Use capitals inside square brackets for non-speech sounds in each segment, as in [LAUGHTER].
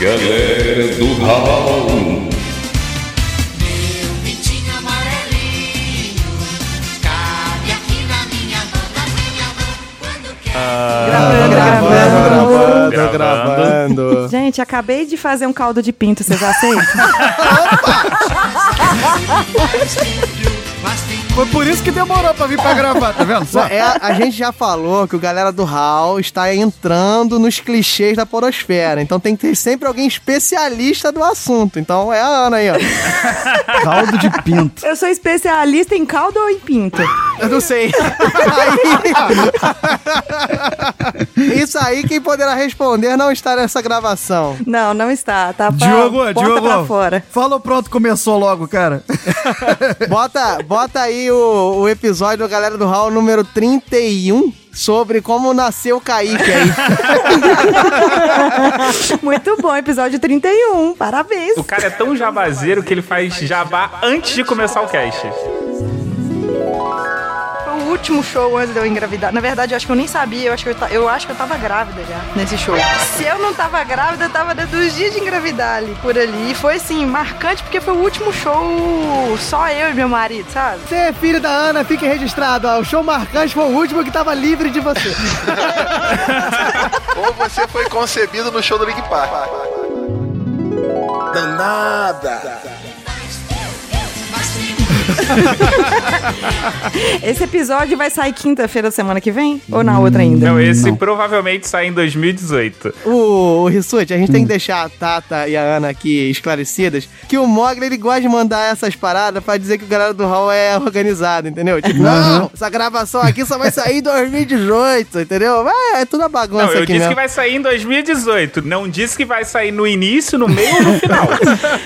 Galera do Raul. Meu pintinho amarelinho cabe aqui na minha boca, minha mão quando quer. Gravando, Gravando, gravando. gravando. [LAUGHS] Gente, acabei de fazer um caldo de pinto, vocês aceitam? [LAUGHS] [LAUGHS] Foi por isso que demorou pra vir pra gravar, tá vendo? Só. É, a gente já falou que o galera do HAL está entrando nos clichês da porosfera. Então tem que ter sempre alguém especialista do assunto. Então é a Ana aí, ó. [LAUGHS] Caldo de pinto. Eu sou especialista em caldo ou em pinto? Eu não sei. Aí- Isso aí, quem poderá responder não está nessa gravação. Não, não está. Tá pra, Diogo, bota Diogo. pra fora. Falou pronto, começou logo, cara. Bota, bota aí o, o episódio do Galera do HAL número 31 sobre como nasceu o Kaique aí. [LAUGHS] Muito bom, episódio 31. Parabéns. O cara é tão jabazeiro que ele faz jabá antes de começar o cast. Último show antes de eu engravidar. Na verdade, eu acho que eu nem sabia. Eu acho que eu, ta- eu, acho que eu tava grávida já nesse show. Se eu não tava grávida, eu tava dentro dos dias de engravidar ali, por ali. E foi, assim, marcante porque foi o último show só eu e meu marido, sabe? Você é filho da Ana, fique registrado. ó. O show marcante foi o último que tava livre de você. [LAUGHS] Ou você foi concebido no show do Link Park. Danada. [LAUGHS] Esse episódio vai sair quinta-feira da semana que vem? Ou na outra ainda? Não, esse provavelmente sai em 2018. O, o Rissuti, a gente tem que deixar a Tata e a Ana aqui esclarecidas que o Mogli ele gosta de mandar essas paradas pra dizer que o galera do Hall é organizado, entendeu? Tipo, não, essa gravação aqui só vai sair em 2018, entendeu? É, é tudo a bagunça Não, eu aqui disse mesmo. que vai sair em 2018. Não disse que vai sair no início, no meio ou no final.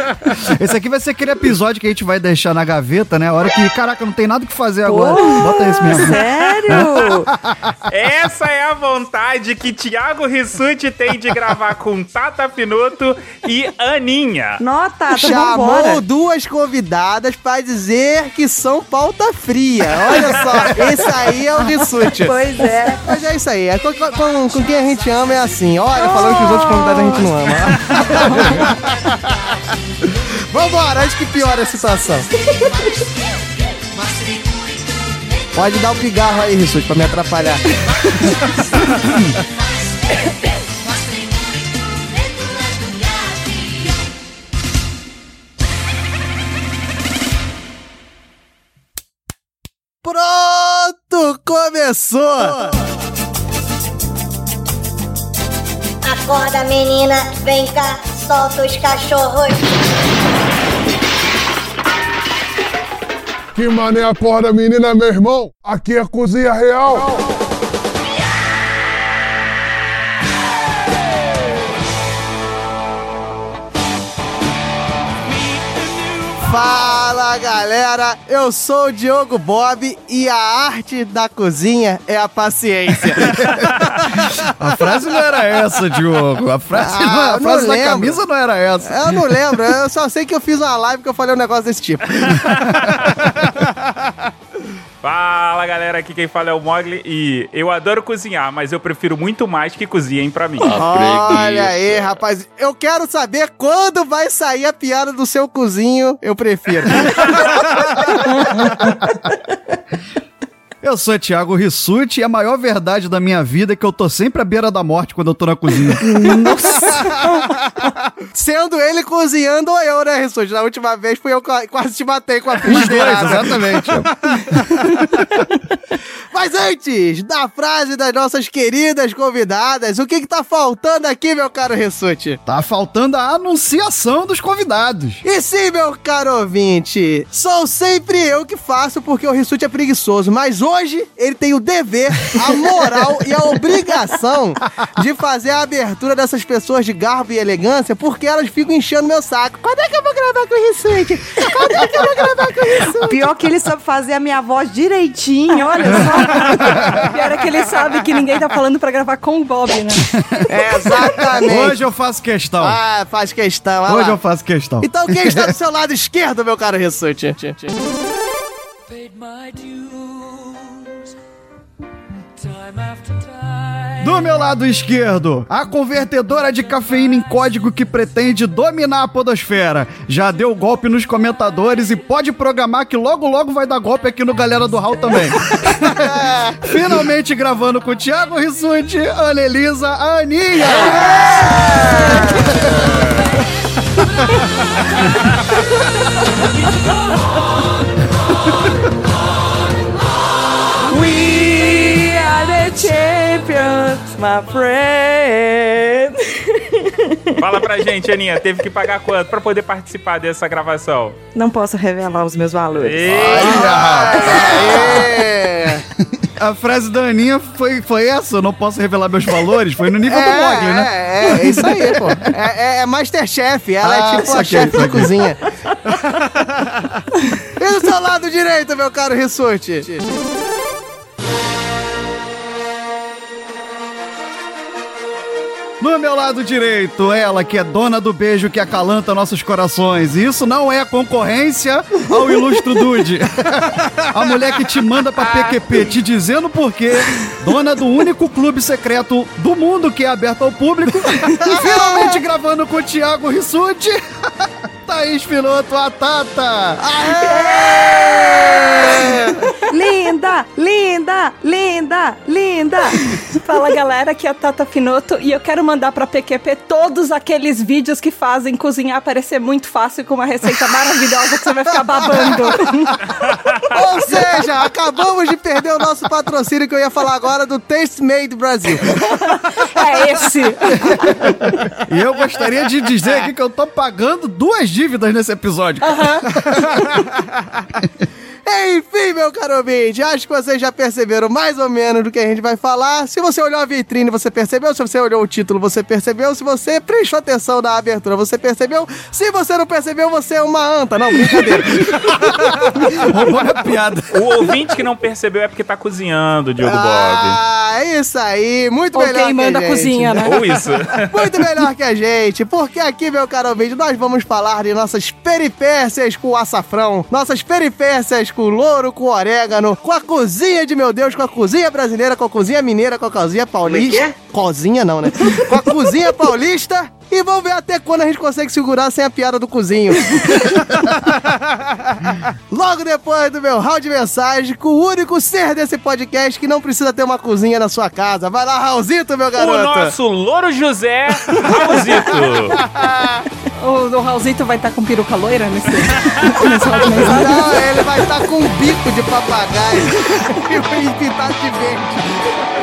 [LAUGHS] Esse aqui vai ser aquele episódio que a gente vai deixar na gaveta, né? A hora que, caraca, não tem nada o que fazer agora. Bota esse mesmo. Sério? [LAUGHS] Essa é a vontade que Thiago Rissuti tem de gravar com Tata Pinoto e Aninha. Nota, Chamou vambora. duas convidadas pra dizer que são pauta fria. Olha só, [LAUGHS] esse aí é o Rissuti. Pois é. Mas é isso aí, é com, com- com quem a gente ama é assim. Olha, falando que os outros convidados a gente não ama. [LAUGHS] Vambora, antes que piore a situação. Pode dar o pigarro aí, Rissuti, pra me atrapalhar. Pronto, começou! Acorda, menina, vem cá, solta os cachorros. Que mané acorda, menina, meu irmão? Aqui é Cozinha Real. Fala galera, eu sou o Diogo Bob e a arte da cozinha é a paciência. [LAUGHS] A frase não era essa, Diogo. A frase, Ah, não, a frase não da camisa não era essa. Eu não lembro, eu só sei que eu fiz uma live que eu falei um negócio desse tipo. [LAUGHS] [LAUGHS] Fala galera, aqui quem fala é o Mogli e eu adoro cozinhar, mas eu prefiro muito mais que cozinhem pra mim. Olha aí, rapaz, eu quero saber quando vai sair a piada do seu cozinho, eu prefiro. [LAUGHS] Eu sou Thiago Rissuti e a maior verdade da minha vida é que eu tô sempre à beira da morte quando eu tô na cozinha. [LAUGHS] Sendo ele cozinhando ou eu, né, Rissuti? Na última vez fui eu que quase te matei com a frigideirada. exatamente. [LAUGHS] Mas antes da frase das nossas queridas convidadas, o que que tá faltando aqui, meu caro Rissuti? Tá faltando a anunciação dos convidados. E sim, meu caro ouvinte, sou sempre eu que faço porque o Rissuti é preguiçoso, mas hoje ele tem o dever, a moral e a obrigação de fazer a abertura dessas pessoas de garbo e elegância porque elas ficam enchendo meu saco. Quando é que eu vou gravar com o Rissuti? Quando é que eu vou gravar com o Rissuti? Pior que ele sabe fazer a minha voz direitinho, olha só. Pior é que ele sabe que ninguém tá falando pra gravar com o Bob, né? É, exatamente. Hoje eu faço questão. Ah, faz questão. olha Hoje lá. eu faço questão. Então quem está do seu lado esquerdo, meu caro Rissuti? Paid my dues Do meu lado esquerdo, a convertedora de cafeína em código que pretende dominar a podosfera. Já deu golpe nos comentadores e pode programar que logo logo vai dar golpe aqui no Galera do Hall também. [LAUGHS] Finalmente gravando com o Thiago Rissuti, Ana Elisa, a Aninha. [LAUGHS] We are the champions, my friend. [LAUGHS] Fala pra gente, Aninha, teve que pagar quanto pra poder participar dessa gravação? Não posso revelar os meus valores. A frase da Aninha foi, foi essa, eu não posso revelar meus valores, foi no nível do Mogli, né? É, é, é isso aí, pô. É, é, é Masterchef, ela Ah, é tipo a chefe da cozinha. [LAUGHS] e do seu lado direito, meu caro Rissuti? No meu lado direito, ela que é dona do beijo que acalanta nossos corações. E isso não é concorrência ao ilustro Dude. A mulher que te manda pra PQP te dizendo por quê, dona do único clube secreto do mundo que é aberto ao público. Finalmente gravando com o Thiago Rissuti. Thaís Piloto, a Tata. Linda, linda, linda, linda. Fala galera, aqui é a Tata Finoto e eu quero mandar pra PQP todos aqueles vídeos que fazem cozinhar parecer muito fácil com uma receita maravilhosa que você vai ficar babando. [LAUGHS] Ou seja, acabamos de perder o nosso patrocínio que eu ia falar agora do Taste Made Brasil. É esse. E eu gostaria de dizer aqui que eu tô pagando duas dívidas nesse episódio. [LAUGHS] Enfim, meu caro ouvinte, acho que vocês já perceberam mais ou menos do que a gente vai falar. Se você olhou a vitrine, você percebeu. Se você olhou o título, você percebeu. Se você prestou atenção na abertura, você percebeu. Se você não percebeu, você é uma anta. Não, brincadeira. [LAUGHS] A piada. O ouvinte que não percebeu é porque tá cozinhando, Diogo Bob. ah, é isso aí. Muito Ou melhor quem que manda a gente. cozinha, né? Ou isso. Muito melhor que a gente, porque aqui, meu caro ouvinte, nós vamos falar de nossas peripécias com o açafrão, nossas peripécias com louro, com orégano, com a cozinha de meu Deus, com a cozinha brasileira, com a cozinha mineira, com a cozinha paulista. Cozinha não, né? Com a cozinha paulista. E vamos ver até quando a gente consegue segurar sem a piada do cozinho. [LAUGHS] Logo depois do meu round de mensagem, com o único ser desse podcast que não precisa ter uma cozinha na sua casa. Vai lá, Raulzito, meu O garoto. nosso Louro José Raulzito. [LAUGHS] O, o Raulzito vai estar com peruca loira nesse, [LAUGHS] nesse round de mensagem? Não, ele vai estar com um bico de papagaio e pintado de verde.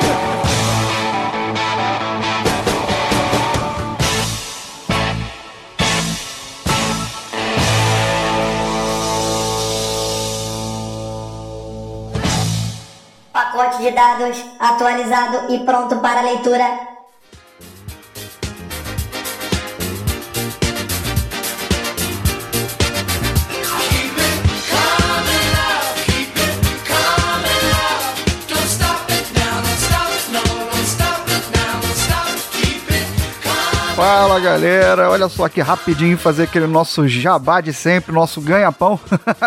Pacote de dados atualizado e pronto para leitura. Fala galera, olha só que rapidinho fazer aquele nosso jabá de sempre, nosso ganha-pão.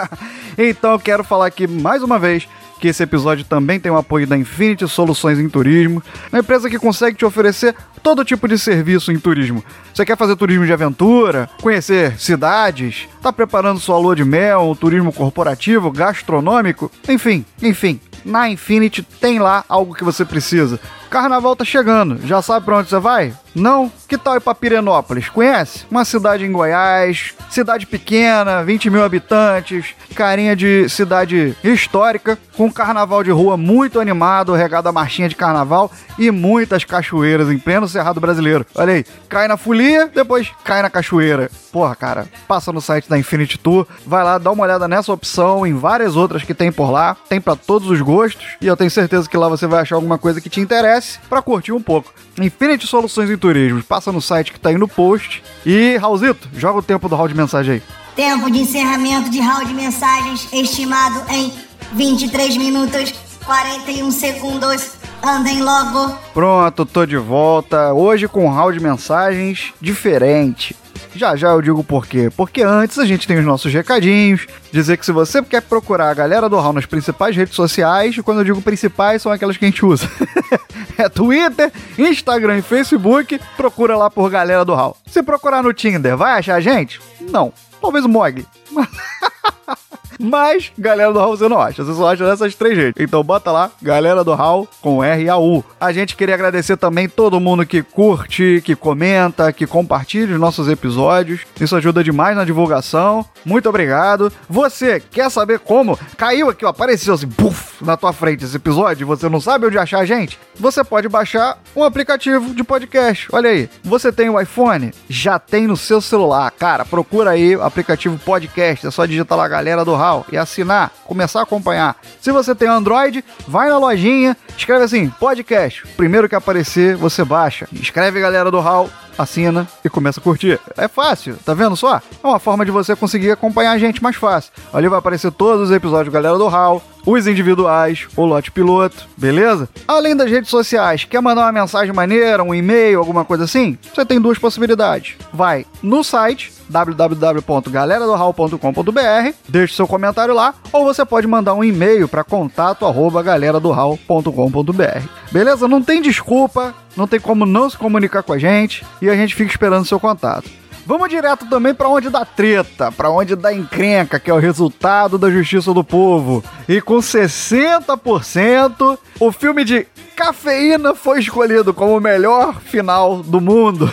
[LAUGHS] então eu quero falar aqui mais uma vez que esse episódio também tem o apoio da Infinity Soluções em Turismo, uma empresa que consegue te oferecer todo tipo de serviço em turismo. Você quer fazer turismo de aventura, conhecer cidades, tá preparando sua lua de mel, turismo corporativo, gastronômico, enfim, enfim. Na Infinity tem lá algo que você precisa. Carnaval tá chegando, já sabe pra onde você vai? Não? Que tal ir pra Pirenópolis? Conhece? Uma cidade em Goiás, cidade pequena, 20 mil habitantes, carinha de cidade histórica, com carnaval de rua muito animado, regado a marchinha de carnaval e muitas cachoeiras em pleno Cerrado Brasileiro. Olha aí, cai na folia, depois cai na cachoeira. Porra, cara, passa no site da Infinity Tour, vai lá, dá uma olhada nessa opção, em várias outras que tem por lá, tem pra todos os gostos, e eu tenho certeza que lá você vai achar alguma coisa que te interesse pra curtir um pouco. Infinity Soluções em Turismo, passa no site que tá aí no post. E, Raulzito, joga o tempo do round de mensagem aí. Tempo de encerramento de round de mensagens estimado em 23 minutos 41 segundos. Andem logo. Pronto, tô de volta. Hoje com um round de mensagens diferente. Já já eu digo por quê. Porque antes a gente tem os nossos recadinhos. Dizer que se você quer procurar a galera do Hall nas principais redes sociais, quando eu digo principais, são aquelas que a gente usa. [LAUGHS] É Twitter, Instagram e Facebook. Procura lá por Galera do Hall. Se procurar no Tinder, vai achar a gente? Não. Talvez o Mogli. [LAUGHS] Mas, galera do Hall você não acha. Você só acha dessas três jeitos. Então bota lá, galera do Hall com R A U. A gente queria agradecer também todo mundo que curte, que comenta, que compartilha os nossos episódios. Isso ajuda demais na divulgação. Muito obrigado. Você quer saber como? Caiu aqui, ó, apareceu assim, puf, na tua frente esse episódio você não sabe onde achar a gente? Você pode baixar um aplicativo de podcast. Olha aí. Você tem o iPhone? Já tem no seu celular. Cara, procura aí o aplicativo podcast. É só digitar lá galera do Hall e assinar, começar a acompanhar. Se você tem Android, vai na lojinha, escreve assim, podcast. Primeiro que aparecer, você baixa. Escreve galera do Hall, assina e começa a curtir. É fácil, tá vendo só? É uma forma de você conseguir acompanhar a gente mais fácil. Ali vai aparecer todos os episódios Galera do Hall, os individuais, o lote piloto, beleza? Além das redes sociais, quer mandar uma mensagem maneira, um e-mail, alguma coisa assim? Você tem duas possibilidades. Vai no site www.galeradohall.com.br, deixe seu comentário lá, ou você pode mandar um e-mail para contato arroba galeradohall.com.br. Beleza? Não tem desculpa, não tem como não se comunicar com a gente e a gente fica esperando seu contato. Vamos direto também para onde dá treta, para onde dá encrenca, que é o resultado da justiça do povo. E com 60%, o filme de Cafeína foi escolhido como o melhor final do mundo.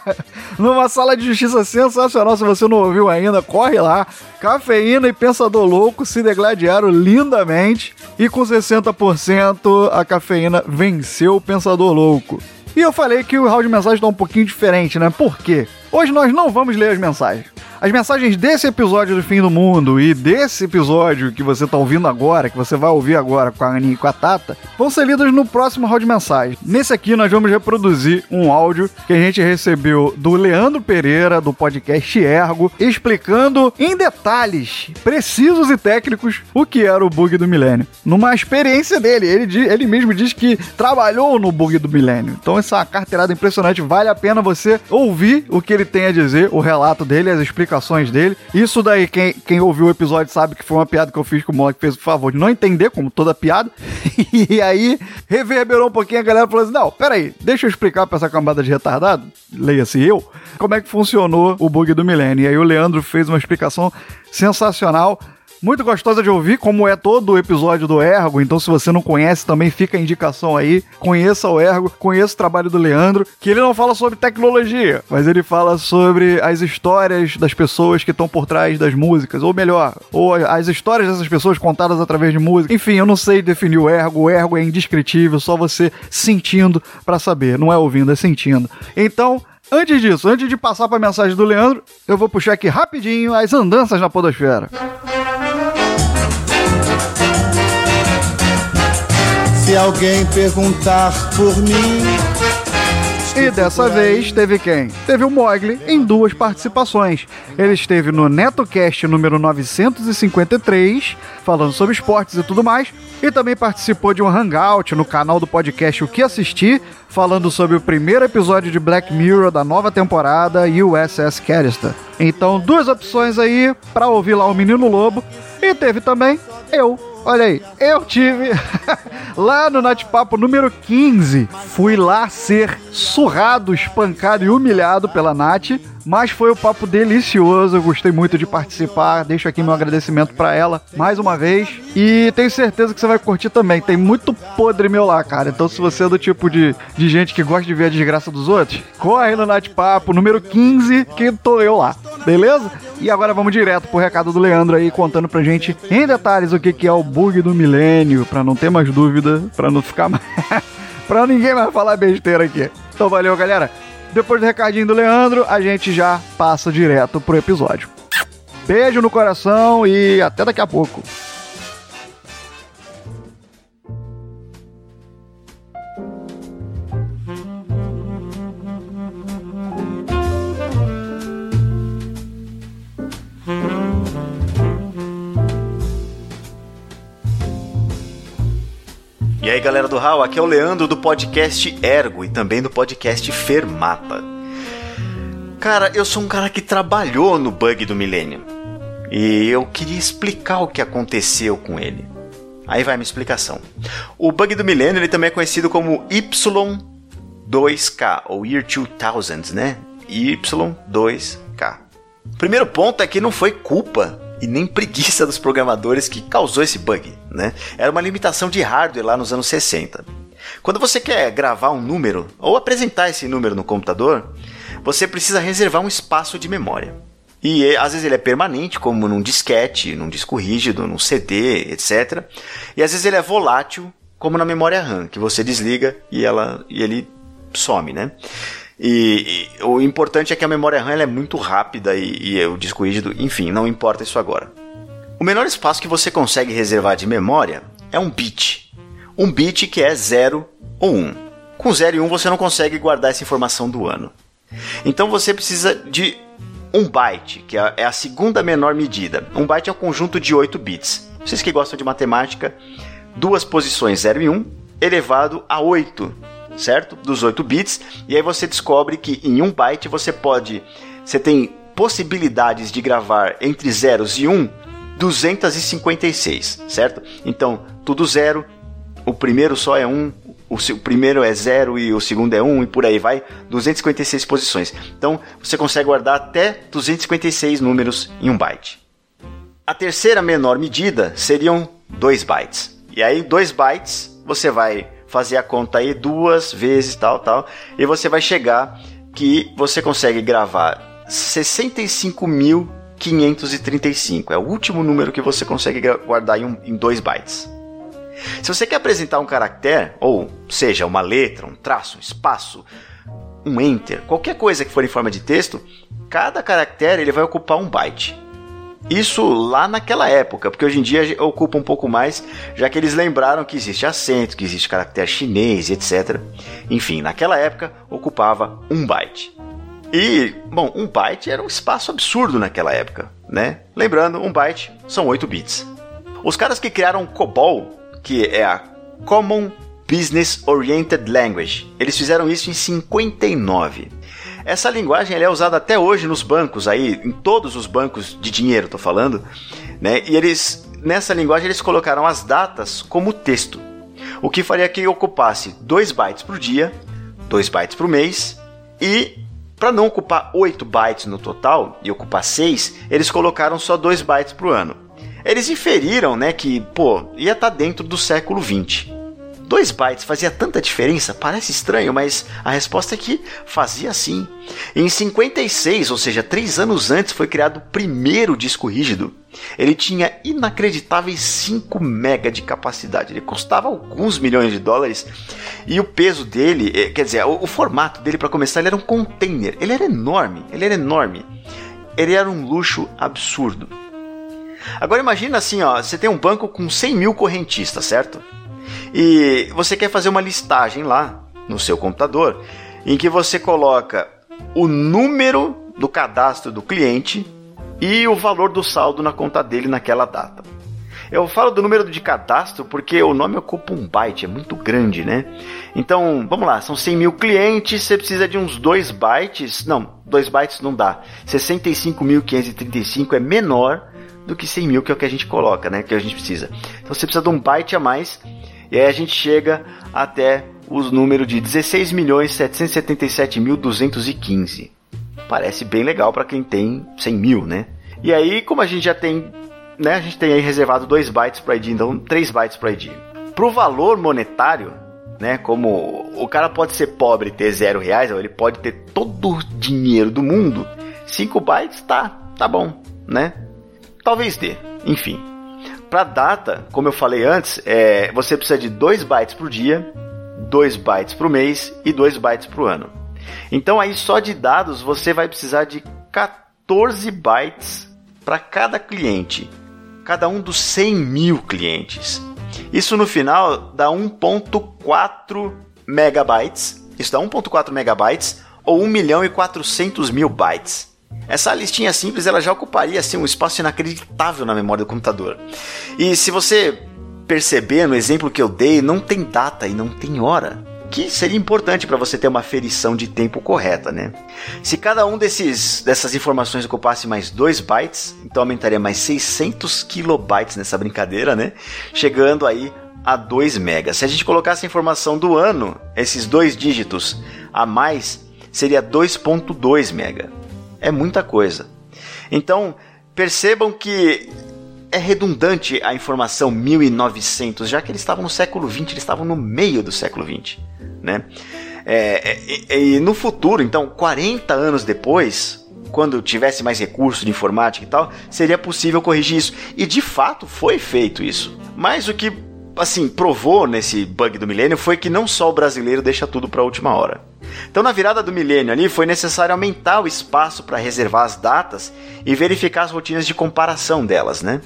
[LAUGHS] Numa sala de justiça sensacional, se você não ouviu ainda, corre lá. Cafeína e Pensador Louco se degladiaram lindamente e com 60% a Cafeína venceu o Pensador Louco. E eu falei que o round de mensagem tá um pouquinho diferente, né? Por quê? Hoje nós não vamos ler as mensagens. As mensagens desse episódio do Fim do Mundo e desse episódio que você tá ouvindo agora, que você vai ouvir agora com a Aninha e com a Tata, vão ser lidas no próximo round de mensagem. Nesse aqui nós vamos reproduzir um áudio que a gente recebeu do Leandro Pereira, do podcast Ergo, explicando em detalhes precisos e técnicos o que era o bug do milênio. Numa experiência dele, ele, ele mesmo diz que trabalhou no bug do milênio. Então essa carteirada impressionante, vale a pena você ouvir o que ele tem a dizer, o relato dele, as explicações dele. Isso daí, quem, quem ouviu o episódio sabe que foi uma piada que eu fiz com o moleque que fez o favor de não entender, como toda piada. [LAUGHS] e aí, reverberou um pouquinho, a galera falou assim: não, peraí, deixa eu explicar pra essa cambada de retardado, leia-se eu, como é que funcionou o bug do milênio. E aí o Leandro fez uma explicação sensacional. Muito gostosa de ouvir, como é todo o episódio do Ergo. Então, se você não conhece, também fica a indicação aí. Conheça o Ergo, conheça o trabalho do Leandro, que ele não fala sobre tecnologia, mas ele fala sobre as histórias das pessoas que estão por trás das músicas, ou melhor, ou as histórias dessas pessoas contadas através de música. Enfim, eu não sei definir o Ergo. O Ergo é indescritível, só você sentindo pra saber. Não é ouvindo, é sentindo. Então. Antes disso, antes de passar para a mensagem do Leandro, eu vou puxar aqui rapidinho as andanças na podosfera. Se alguém perguntar por mim. E dessa vez teve quem? Teve o Mogli em duas participações. Ele esteve no NetoCast número 953, falando sobre esportes e tudo mais, e também participou de um hangout no canal do podcast O Que Assistir, falando sobre o primeiro episódio de Black Mirror da nova temporada USS Callister. Então, duas opções aí para ouvir lá o Menino Lobo. E teve também eu, Olha aí, eu tive [LAUGHS] lá no Nate-Papo número 15. Fui lá ser surrado, espancado e humilhado pela Nath. Mas foi um papo delicioso, eu gostei muito de participar. Deixo aqui meu agradecimento pra ela mais uma vez. E tenho certeza que você vai curtir também. Tem muito podre meu lá, cara. Então, se você é do tipo de, de gente que gosta de ver a desgraça dos outros, corre no Nate-Papo número 15, que tô eu lá. Beleza? E agora vamos direto pro recado do Leandro aí, contando pra gente em detalhes o que, que é o bug do milênio, pra não ter mais dúvida, pra não ficar [LAUGHS] mais. pra ninguém mais falar besteira aqui. Então valeu, galera. Depois do recadinho do Leandro, a gente já passa direto pro episódio. Beijo no coração e até daqui a pouco. Aí galera do HAL, aqui é o Leandro do podcast Ergo e também do podcast Fermata. Cara, eu sou um cara que trabalhou no bug do Millennium e eu queria explicar o que aconteceu com ele. Aí vai minha explicação. O bug do milênio ele também é conhecido como Y2K, ou Year 2000, né? Y2K. O primeiro ponto é que não foi culpa e nem preguiça dos programadores que causou esse bug, né? Era uma limitação de hardware lá nos anos 60. Quando você quer gravar um número ou apresentar esse número no computador, você precisa reservar um espaço de memória. E eh, às vezes ele é permanente, como num disquete, num disco rígido, num CD, etc. E às vezes ele é volátil, como na memória RAM, que você desliga e, ela, e ele some, né? E, e o importante é que a memória RAM é muito rápida e, e o disco rígido, enfim, não importa isso agora. O menor espaço que você consegue reservar de memória é um bit. Um bit que é 0 ou 1. Um. Com 0 e 1 um, você não consegue guardar essa informação do ano. Então você precisa de um byte, que é a segunda menor medida. Um byte é um conjunto de 8 bits. Vocês que gostam de matemática, duas posições 0 e 1 um, elevado a 8, certo? Dos 8 bits. E aí você descobre que em 1 byte você pode. Você tem possibilidades de gravar entre zeros e 1 256, certo? Então, tudo zero, o primeiro só é 1, o, o primeiro é 0 e o segundo é 1 um, e por aí vai, 256 posições. Então você consegue guardar até 256 números em um byte. A terceira menor medida seriam 2 bytes. E aí 2 bytes você vai fazer a conta aí duas vezes tal tal e você vai chegar que você consegue gravar 65.535. É o último número que você consegue guardar em 2 bytes. Se você quer apresentar um caractere, ou seja, uma letra, um traço, um espaço, um enter, qualquer coisa que for em forma de texto, cada caractere ele vai ocupar um byte. Isso lá naquela época, porque hoje em dia ocupa um pouco mais, já que eles lembraram que existe acento, que existe caractere chinês, etc. Enfim, naquela época ocupava um byte. E, bom, um byte era um espaço absurdo naquela época, né? Lembrando, um byte são 8 bits. Os caras que criaram COBOL que é a Common Business Oriented Language. Eles fizeram isso em 59. Essa linguagem é usada até hoje nos bancos aí, em todos os bancos de dinheiro, tô falando, né? E eles nessa linguagem eles colocaram as datas como texto, o que faria que ocupasse 2 bytes por dia, 2 bytes por mês e para não ocupar 8 bytes no total e ocupar 6, eles colocaram só 2 bytes por ano. Eles inferiram, né, que, pô, ia estar tá dentro do século 20. 2 bytes fazia tanta diferença? Parece estranho, mas a resposta é que fazia sim. Em 56, ou seja, três anos antes, foi criado o primeiro disco rígido. Ele tinha inacreditáveis 5 MB de capacidade. Ele custava alguns milhões de dólares e o peso dele, eh, quer dizer, o, o formato dele para começar, ele era um container. Ele era enorme, ele era enorme. Ele era um luxo absurdo. Agora imagina assim, ó, você tem um banco com 100 mil correntistas, certo? E você quer fazer uma listagem lá no seu computador em que você coloca o número do cadastro do cliente e o valor do saldo na conta dele naquela data. Eu falo do número de cadastro porque o nome ocupa um byte, é muito grande, né? Então, vamos lá, são 100 mil clientes, você precisa de uns 2 bytes. Não, 2 bytes não dá. 65.535 é menor do que 100 mil, que é o que a gente coloca, né? Que a gente precisa. Então você precisa de um byte a mais, e aí a gente chega até os números de 16.777.215. Parece bem legal para quem tem 100 mil, né? E aí, como a gente já tem, né? A gente tem aí reservado 2 bytes para ID, então 3 bytes para ID. Pro valor monetário, né? Como o cara pode ser pobre e ter zero reais, ou ele pode ter todo o dinheiro do mundo, 5 bytes tá, tá bom, né? Talvez dê, enfim. Para data, como eu falei antes, é, você precisa de 2 bytes por dia, 2 bytes por mês e 2 bytes por ano. Então aí só de dados você vai precisar de 14 bytes para cada cliente, cada um dos 100 mil clientes. Isso no final dá 1.4 megabytes. Isso dá 1.4 megabytes ou 1 milhão e 400 mil bytes. Essa listinha simples ela já ocuparia assim, um espaço inacreditável na memória do computador. E se você perceber no exemplo que eu dei, não tem data e não tem hora. que seria importante para você ter uma ferição de tempo correta, né? Se cada um desses dessas informações ocupasse mais 2 bytes, então aumentaria mais 600 kilobytes nessa brincadeira, né? Chegando aí a 2 megas. Se a gente colocasse a informação do ano, esses dois dígitos a mais, seria 2.2 mega. É muita coisa. Então, percebam que é redundante a informação 1900, já que eles estavam no século 20, eles estavam no meio do século 20, né? É, é, e no futuro, então, 40 anos depois, quando tivesse mais recurso de informática e tal, seria possível corrigir isso. E de fato foi feito isso. Mas o que assim provou nesse bug do milênio foi que não só o brasileiro deixa tudo para a última hora. Então, na virada do milênio ali, foi necessário aumentar o espaço para reservar as datas e verificar as rotinas de comparação delas, né?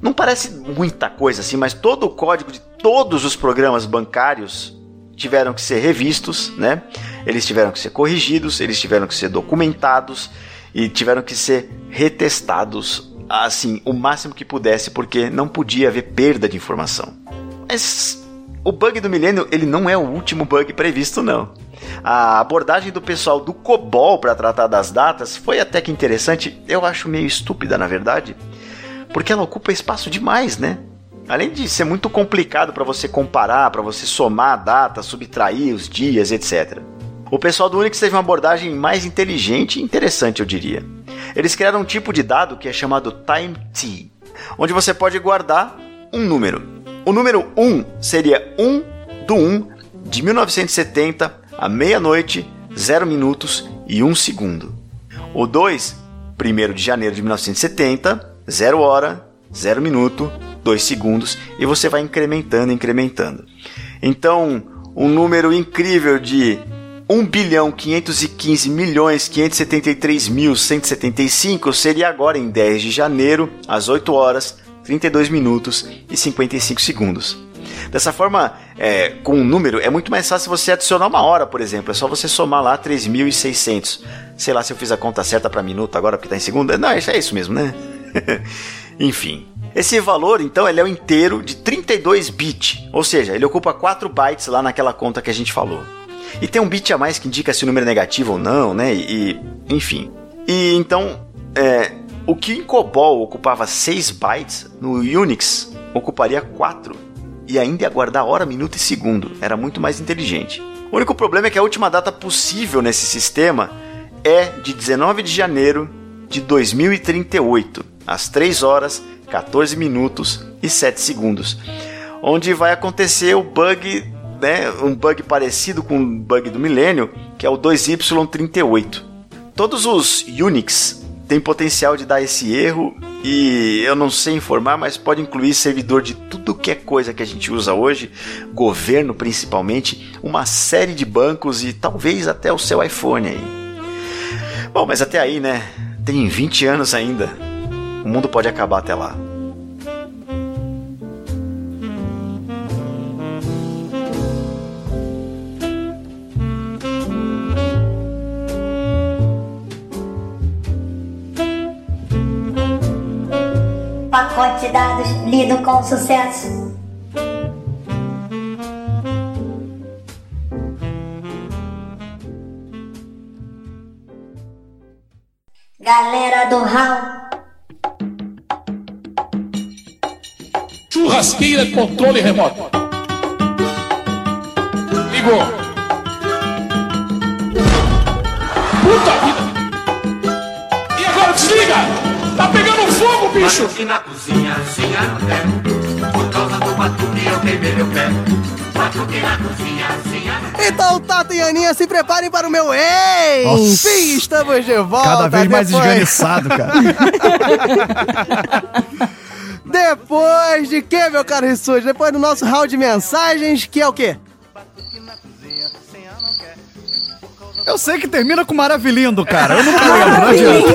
Não parece muita coisa assim, mas todo o código de todos os programas bancários tiveram que ser revistos, né? Eles tiveram que ser corrigidos, eles tiveram que ser documentados e tiveram que ser retestados assim o máximo que pudesse, porque não podia haver perda de informação. Mas o bug do milênio ele não é o último bug previsto, não. A abordagem do pessoal do COBOL para tratar das datas foi até que interessante. Eu acho meio estúpida, na verdade, porque ela ocupa espaço demais, né? Além de ser muito complicado para você comparar, para você somar a data, subtrair os dias, etc. O pessoal do Unix teve uma abordagem mais inteligente e interessante, eu diria. Eles criaram um tipo de dado que é chamado time t, onde você pode guardar um número. O número 1 seria 1 do 1 de 1970 à meia-noite, 0 minutos e 1 segundo. O 2, 1 de janeiro de 1970, 0 hora, 0 minuto, 2 segundos e você vai incrementando, incrementando. Então, um número incrível de 1 bilhão 515 milhões 573 mil 175 seria agora em 10 de janeiro, às 8 horas, 32 minutos e 55 segundos. Dessa forma, é, com um número, é muito mais fácil você adicionar uma hora, por exemplo. É só você somar lá 3.600. Sei lá se eu fiz a conta certa para minuto agora, porque está em segunda. Não, é isso mesmo, né? [LAUGHS] Enfim. Esse valor, então, ele é o inteiro de 32 bits. Ou seja, ele ocupa 4 bytes lá naquela conta que a gente falou. E tem um bit a mais que indica se o número é negativo ou não, né? E, enfim. E então, é, o que em COBOL ocupava 6 bytes, no Unix ocuparia 4. E ainda ia guardar hora, minuto e segundo. Era muito mais inteligente. O único problema é que a última data possível nesse sistema é de 19 de janeiro de 2038, às 3 horas, 14 minutos e 7 segundos. Onde vai acontecer o bug né, um bug parecido com o bug do milênio, que é o 2Y38. Todos os Unix têm potencial de dar esse erro e eu não sei informar, mas pode incluir servidor de tudo que é coisa que a gente usa hoje, governo principalmente, uma série de bancos e talvez até o seu iPhone aí. Bom, mas até aí, né? Tem 20 anos ainda. O mundo pode acabar até lá. Pacote de dados lido com sucesso. Galera do Hall. Churrasqueira controle remoto. Ligou. Puta vida. E agora desliga. Tá pegando fogo, bicho. Batuque na cozinha, sinha no teto. Por causa do batuque eu queimei meu pé. Batuque na cozinha, sinha no Então, Tata e Aninha, se preparem para o meu Enfim, estamos de volta. Cada vez mais depois- esganiçado, cara. [LAUGHS] Depois de que, meu caro Rissuti? Depois do nosso round de mensagens, que é o quê? Eu sei que termina com maravilhindo, cara. Eu não [LAUGHS] lembro, não adianta.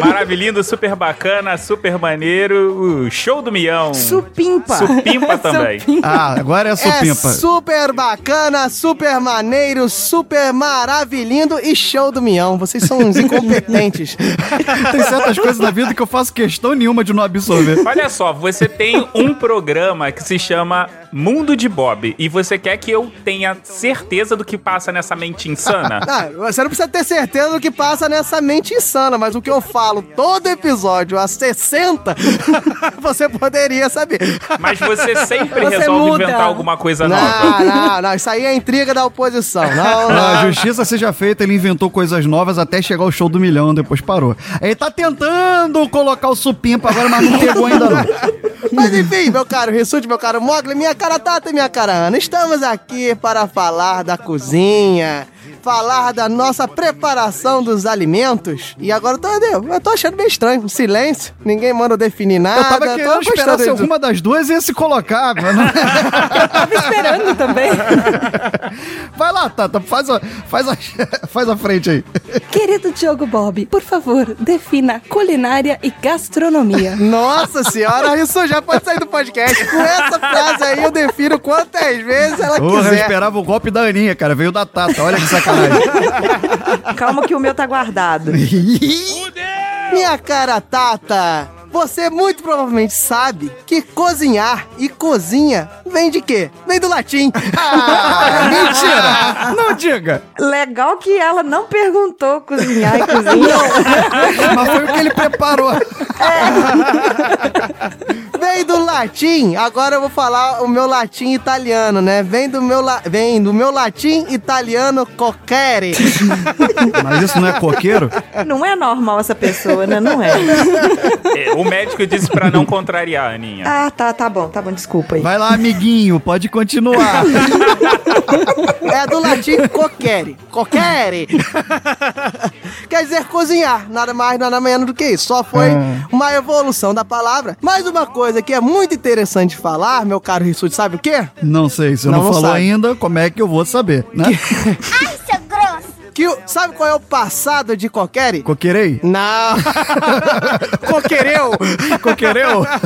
Maravilhindo, super bacana, super maneiro. Show do Mião. Supimpa. Supimpa [LAUGHS] também. Ah, agora é É supimpa. super bacana, super maneiro, super maravilhindo e show do mião. Vocês são uns incompetentes. [LAUGHS] Tem certas coisas da vida que eu faço questão nenhuma de não absorver. Olha só, você tem um programa que se chama Mundo de Bob e você quer que eu tenha certeza do que passa nessa mente insana? [LAUGHS] Ah, você não precisa ter certeza do que passa nessa mente insana, mas o que eu falo todo episódio a 60, [LAUGHS] você poderia saber. Mas você sempre Você resolve muda. inventar alguma coisa nova. Não, não, não, isso aí é intriga da oposição. Não, [LAUGHS] Pra a não. justiça seja feita, ele inventou coisas novas até chegar ao show do milhão, depois parou. Ele tá tentando colocar o supimpa agora, mas não pegou ainda não. Mas enfim, meu caro Rissuti, meu caro Mogli, minha cara Tata e minha cara Ana, estamos aqui para falar da cozinha, falar da nossa preparação dos alimentos. E agora eu tô, eu tô achando meio estranho, silêncio, ninguém manda eu definir nada. Eu tava tô querendo esperar gostando se alguma das duas ia se colocar. não- [LAUGHS] Tava esperando também. [LAUGHS] Vai lá, Tata, faz a, faz a, [LAUGHS] faz a frente aí. Querido Diogo Bob, por favor, defina culinária e gastronomia. Nossa senhora, isso já pode sair do podcast. Com essa frase aí eu defino quantas vezes ela Porra, eu quiser. esperava o golpe da Aninha, cara. Veio da Tata, olha que sacanagem. Calma que o meu tá guardado. [LAUGHS] Minha cara Tata, você muito provavelmente sabe que cozinhar e cozinha vem de quê? Vem do latim. [LAUGHS] Ah, mentira! Não diga! Legal que ela não perguntou cozinhar e cozinhar. Mas foi o que ele preparou. Vem do latim. Agora eu vou falar o meu latim italiano, né? Vem do meu, la... Vem do meu latim italiano coquere. Mas isso não é coqueiro? Não é normal essa pessoa, né? Não é. É, o médico disse pra não contrariar a Aninha. Ah, tá, tá bom, tá bom, desculpa aí. Vai lá, amiguinho, pode continuar. É do latim coquere. Coquere. Quer dizer cozinhar. Nada mais, nada menos do que isso. Só foi uma evolução da palavra. Mais uma coisa que é muito interessante de falar, meu caro Rissuti, sabe o quê? Não sei, se Não, não, não falou sabe. ainda, como é que eu vou saber, né? Grosso! [LAUGHS] Que o- sabe qual é o passado de coquere? Coquerei? Não. [LAUGHS] Coquereu. Coquereu? [LAUGHS]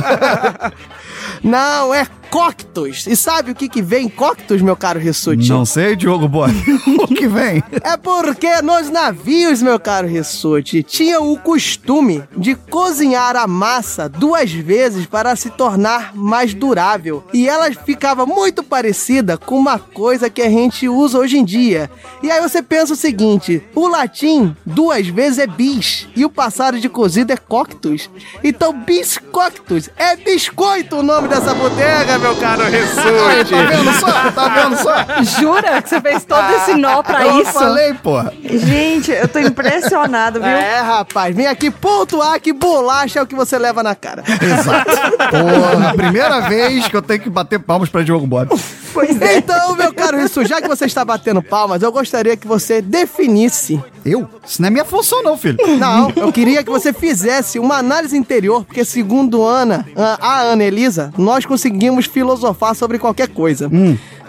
Não, é coctus. E sabe o que que vem coctus, meu caro Rissuti? Não sei, Diogo Boy. [LAUGHS] o que vem? É porque nos navios, meu caro Rissuti, tinha o costume de cozinhar a massa duas vezes para se tornar mais durável. E ela ficava muito parecida com uma coisa que a gente usa hoje em dia. E aí você pensa o seguinte: o latim duas vezes é bis e o passado de cozido é coctus. Então biscoctus é biscoito o nome dessa bodega, meu caro Aí, Rissuti. tá vendo só? Tá vendo só? Jura que você fez todo esse nó pra eu isso? falei, porra. Gente, eu tô impressionado, viu? É, rapaz, vem aqui pontuar que bolacha é o que você leva na cara. Exato. [LAUGHS] Porra, primeira vez que eu tenho que bater palmas pra Diogo Bob. Pois é. Então, meu caro Rissu, já que você está batendo palmas, eu gostaria que você definisse. Eu? Isso não é minha função, não, filho. Não, eu queria que você fizesse uma análise interior, porque segundo Ana, a Ana Elisa, nós conseguimos filosofar sobre qualquer coisa.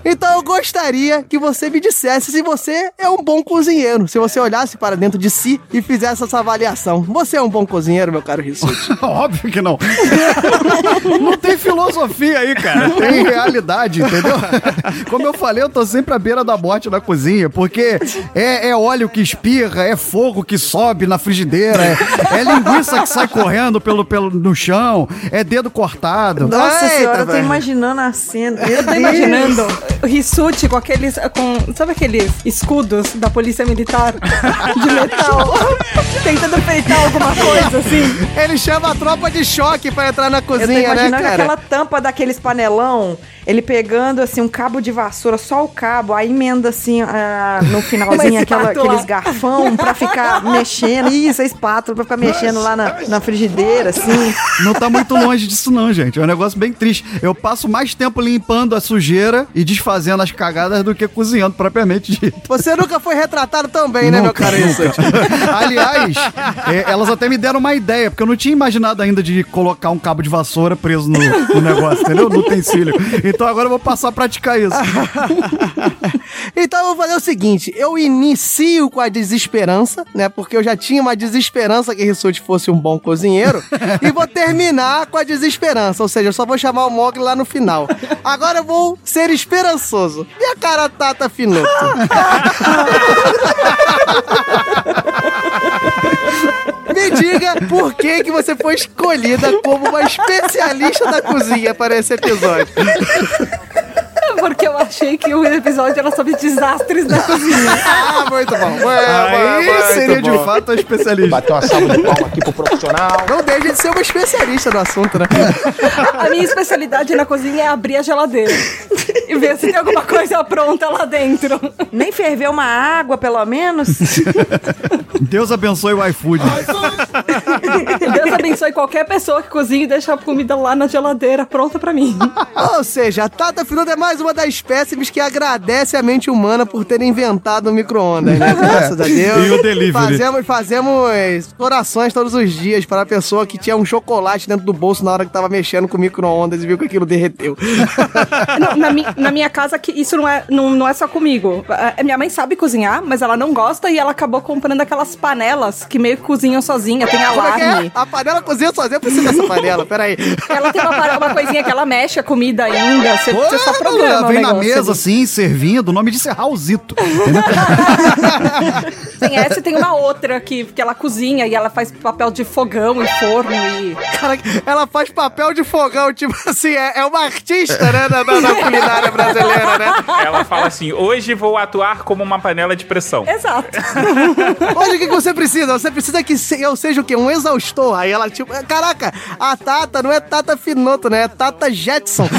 Então eu gostaria que você me dissesse se você é um bom cozinheiro. Se você olhasse para dentro de si e fizesse essa avaliação. Você é um bom cozinheiro, meu caro Rissuti? [LAUGHS] Óbvio que não. [LAUGHS] não tem filosofia aí, cara. Tem realidade, entendeu? [LAUGHS] Como eu falei, eu tô sempre à beira da morte na cozinha, porque é, é óleo que espirra, é fogo que sobe na frigideira, é, é linguiça que sai correndo pelo, pelo, no chão, é dedo cortado. Nossa Eita, senhora, eu tô velho. imaginando a cena. Eu tô imaginando Rissuti com aqueles. Com, sabe aqueles escudos da polícia militar [LAUGHS] de metal? [LAUGHS] Tentando peitar alguma coisa assim. Ele chama a tropa de choque pra entrar na cozinha, né, cara? aquela tampa daqueles panelão, ele pegando assim um cabo de vassoura, só o cabo, aí emenda assim ah, no finalzinho aquela, aqueles garfão pra ficar [LAUGHS] mexendo. Isso, a espátula pra ficar mexendo lá na, na frigideira, assim. Não tá muito longe disso, não, gente. É um negócio bem triste. Eu passo mais tempo limpando a sujeira e disfarçando fazendo as cagadas do que cozinhando propriamente dito. Você nunca foi retratado tão bem, né, meu. Rissuti? [LAUGHS] Aliás, é, elas até me deram uma ideia, porque eu não tinha imaginado ainda de colocar um cabo de vassoura preso no, no negócio, entendeu? No utensílio. Então agora eu vou passar a praticar isso. [LAUGHS] Então eu vou fazer o seguinte: eu inicio com a desesperança, né? Porque eu já tinha uma desesperança que Rissuti fosse um bom cozinheiro. [LAUGHS] e vou terminar com a desesperança. Ou seja, eu só vou chamar o Mogli lá no final. Agora eu vou ser esperançoso. E a cara Tata Finoto? [LAUGHS] Me diga por que, que você foi escolhida como uma especialista da cozinha para esse episódio. Porque eu achei que o episódio era sobre desastres da cozinha. Ah, muito bom. Aí seria de fato a especialista. Bateu uma salva de palma aqui pro profissional. Não deixe de ser uma especialista no assunto, né? A minha especialidade na cozinha é abrir a geladeira e ver se tem alguma coisa pronta lá dentro. Nem ferver uma água, pelo menos? [LAUGHS] Deus abençoe o iFood. Deus abençoe qualquer pessoa que cozinha e deixa a comida lá na geladeira pronta pra mim. Ou seja, a Tata Finoto é mais uma das espécimes que agradece a mente humana por ter inventado o micro-ondas, né? Graças a Deus. [LAUGHS] E o delivery. Fazemos, fazemos orações todos os dias para a pessoa que tinha um chocolate dentro do bolso na hora que tava mexendo com o micro-ondas e viu que aquilo derreteu. [LAUGHS] Não, na, mi- na minha casa, que isso não é, não, não é só comigo. A minha mãe sabe cozinhar, mas ela não gosta e ela acabou comprando aquelas panelas que meio que cozinham sozinha, tem é que alarme. é? A panela cozinha sozinha, precisa dessa panela, peraí. Ela tem uma, uma coisinha que ela mexe a comida ainda. Você, você só programa Ela vem na negócio mesa ali. assim, servindo. O nome disso é Raulzito. Entendeu? [LAUGHS] Tem essa e tem uma outra que, que ela cozinha e ela faz papel de fogão e forno e. Cara, ela faz papel de fogão, tipo assim, é, é uma artista, né, da, da- da culinária brasileira, né? Ela fala assim: hoje vou atuar como uma panela de pressão. Exato. [LAUGHS] Hoje o que, que você precisa? Você precisa que eu seja o quê? Um exaustor. Aí ela, tipo, caraca, a Tata não é Tata Finoto, né? É Tata Jetson. [LAUGHS]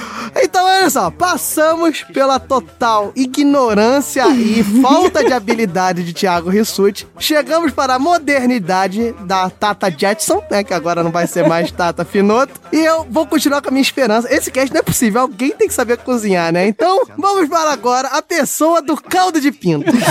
Então, olha só, passamos pela total ignorância e [LAUGHS] falta de habilidade de Thiago Rissuti. Chegamos para a modernidade da Tata Jetson, né? Que agora não vai ser mais [LAUGHS] Tata Finoto. E eu vou continuar com a minha esperança. Esse cast não é possível, alguém tem que saber cozinhar, né? Então, vamos para agora a pessoa do caldo de pinto. [LAUGHS]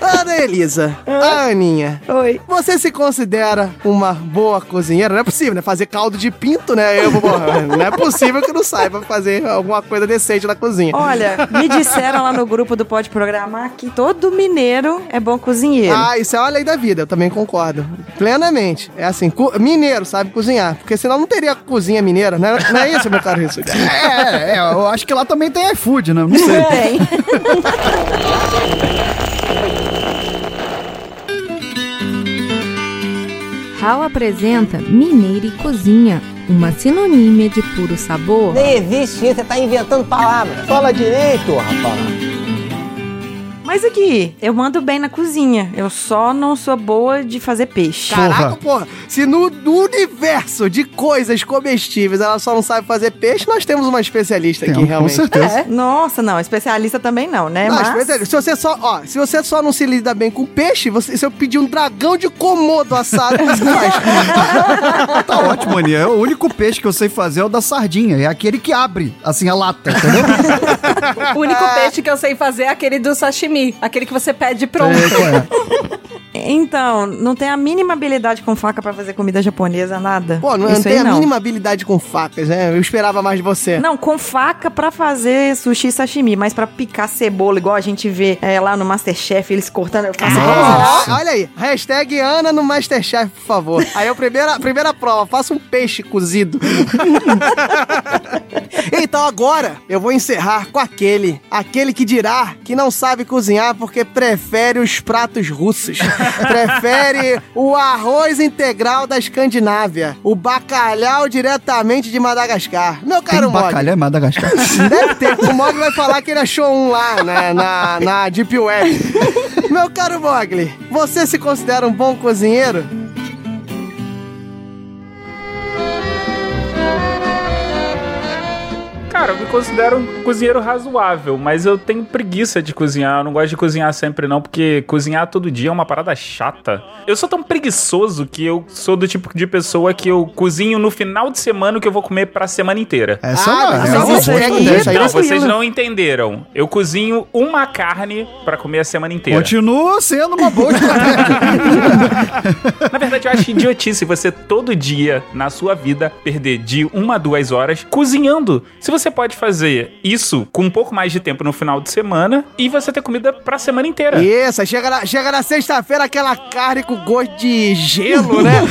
Ana Elisa, a Aninha. Oi. Você se considera uma boa cozinheira? Não é possível, né? Fazer caldo de pinto, né? Eu, vou- não é possível que não saiba fazer alguma coisa decente na cozinha. Olha, me disseram lá no grupo do Pode Programar que todo mineiro é bom cozinheiro. Ah, isso é uma lei da vida, eu também concordo. Plenamente. É assim, mineiro sabe cozinhar. Porque senão não teria cozinha mineira, né? Não é isso, meu caro Rissuti? [LAUGHS] É, é, eu acho que lá também tem iFood, né? Não sei. Tem. Hal apresenta Mineira e Cozinha, uma sinonímia de puro sabor. Nem existe isso, você tá inventando palavras. Fala direito, rapaz. Mas aqui, eu mando bem na cozinha. Eu só não sou boa de fazer peixe. Caraca, porra. Se no, no universo de coisas comestíveis ela só não sabe fazer peixe, nós temos uma especialista aqui, Temos, com realmente. certeza. É? Nossa, não, especialista também não, né? Não, Mas especialista. Se você só, ó, se você só não se lida bem com peixe, você, se eu pedir um dragão de comodo assado, você faz. [LAUGHS] Tá ótimo, Aninha. O único peixe que eu sei fazer é o da sardinha. É aquele que abre, assim, a lata, entendeu? [LAUGHS] O único peixe que eu sei fazer é aquele do sashimi. Aquele que você pede pronto. [LAUGHS] Então, não tem a mínima habilidade com faca pra fazer comida japonesa, nada. Pô, não, Isso tem aí a não. mínima habilidade com facas, né? Eu esperava mais de você. Não, com faca pra fazer sushi e sashimi, mas pra picar cebola, igual a gente vê é, lá no Masterchef, eles cortando, eu faço Olha aí, hashtag Ana no Masterchef, por favor. Aí a primeira, primeira prova, faça um peixe cozido. [LAUGHS] então agora eu vou encerrar com aquele, aquele que dirá que não sabe cozinhar porque prefere os pratos russos. [LAUGHS] prefere o arroz integral da Escandinávia, o bacalhau diretamente de Madagascar. Meu Tem caro Mog, bacalhau em Madagascar. [LAUGHS] Deve ter. O Mogli vai falar que ele achou um lá, né, na, na Deep Web. [LAUGHS] Meu caro Mogli, você se considera um bom cozinheiro? Cara, eu me considero um cozinheiro razoável, mas eu tenho preguiça de cozinhar. Eu não gosto de cozinhar sempre, não, porque cozinhar todo dia é uma parada chata. Eu sou tão preguiçoso que eu sou do tipo de pessoa que eu cozinho no final de semana o que eu vou comer pra semana inteira. Essa Ah, não, isso é aí Não, vocês não entenderam. Eu cozinho uma carne pra comer a semana inteira. Continua sendo uma boa [LAUGHS] Na verdade, eu acho idiotice você todo dia na sua vida perder de uma a duas horas cozinhando. Se você pode fazer isso com um pouco mais de tempo no final de semana e você ter comida pra semana inteira. Isso, chega na, chega na sexta-feira aquela carne com gosto de gelo, né?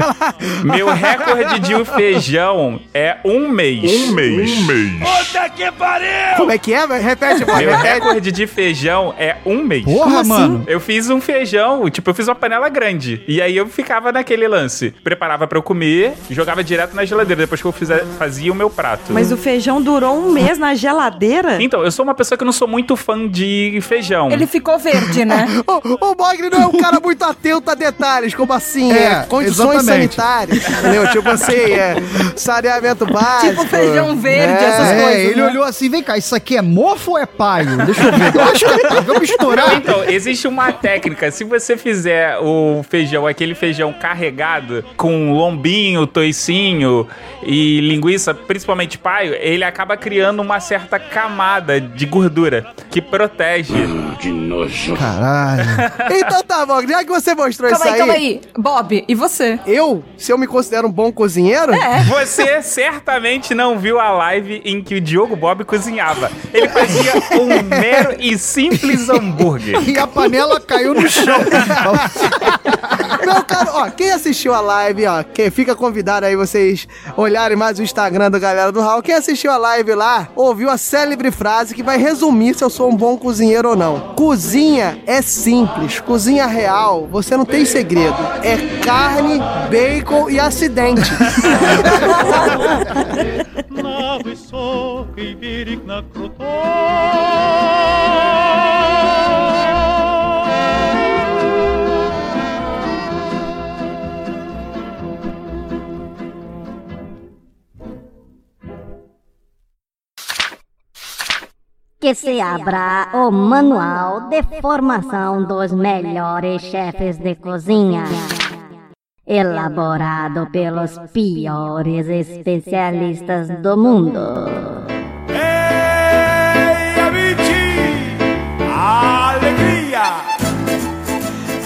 [LAUGHS] Meu recorde de um feijão é um mês. Um mês. Um mês. Puta que pariu! Como é que é? Repete, pô, Meu recorde de feijão é um mês. Porra, mano. Eu fiz um feijão, tipo, eu fiz uma panela grande. E aí eu ficava naquele lance. Preparava pra eu comer, jogava direto na geladeira. Depois que eu fizer, fazia o meu prato. Mas o feijão durou um mês na geladeira? Então, eu sou uma pessoa que não sou muito fã de feijão. Ele ficou verde, né? O, o Mogli não é um cara muito atento a detalhes, como assim, é, É, condições exatamente. sanitárias, entendeu? Tipo assim, é, saneamento básico. Tipo feijão verde, É, essas É, coisas. ele né? olhou assim, vem cá, isso aqui é mofo ou é paio? Deixa eu ver. Eu acho que é paio, vamos misturar. Então, existe uma técnica. Se você fizer o feijão, aquele feijão carregado, com lombinho, toicinho e linguiça, principalmente paio, ele acaba criando uma certa camada de gordura que protege. Que nojo. Caralho. Então tá, Mogli, já que você mostrou Calma isso aí, calma aí. Bob, e você? Eu, se eu me considero um bom cozinheiro, É. Você certamente não viu a live em que o Diogo Bob cozinhava. Ele fazia um mero e simples hambúrguer. E a panela caiu no chão. Meu caro, ó, quem assistiu a live, ó, quem fica convidado aí vocês olharem mais o Instagram do Galera do Raul. Quem assistiu a live lá, ouviu a célebre frase que vai resumir se eu sou um bom cozinheiro ou não. Cozinha é simples, cozinha real, você não tem segredo. É carne, bacon e acidente. [LAUGHS] Que se abra o manual de formação dos melhores chefes de cozinha. Elaborado pelos piores especialistas do mundo. Alegria!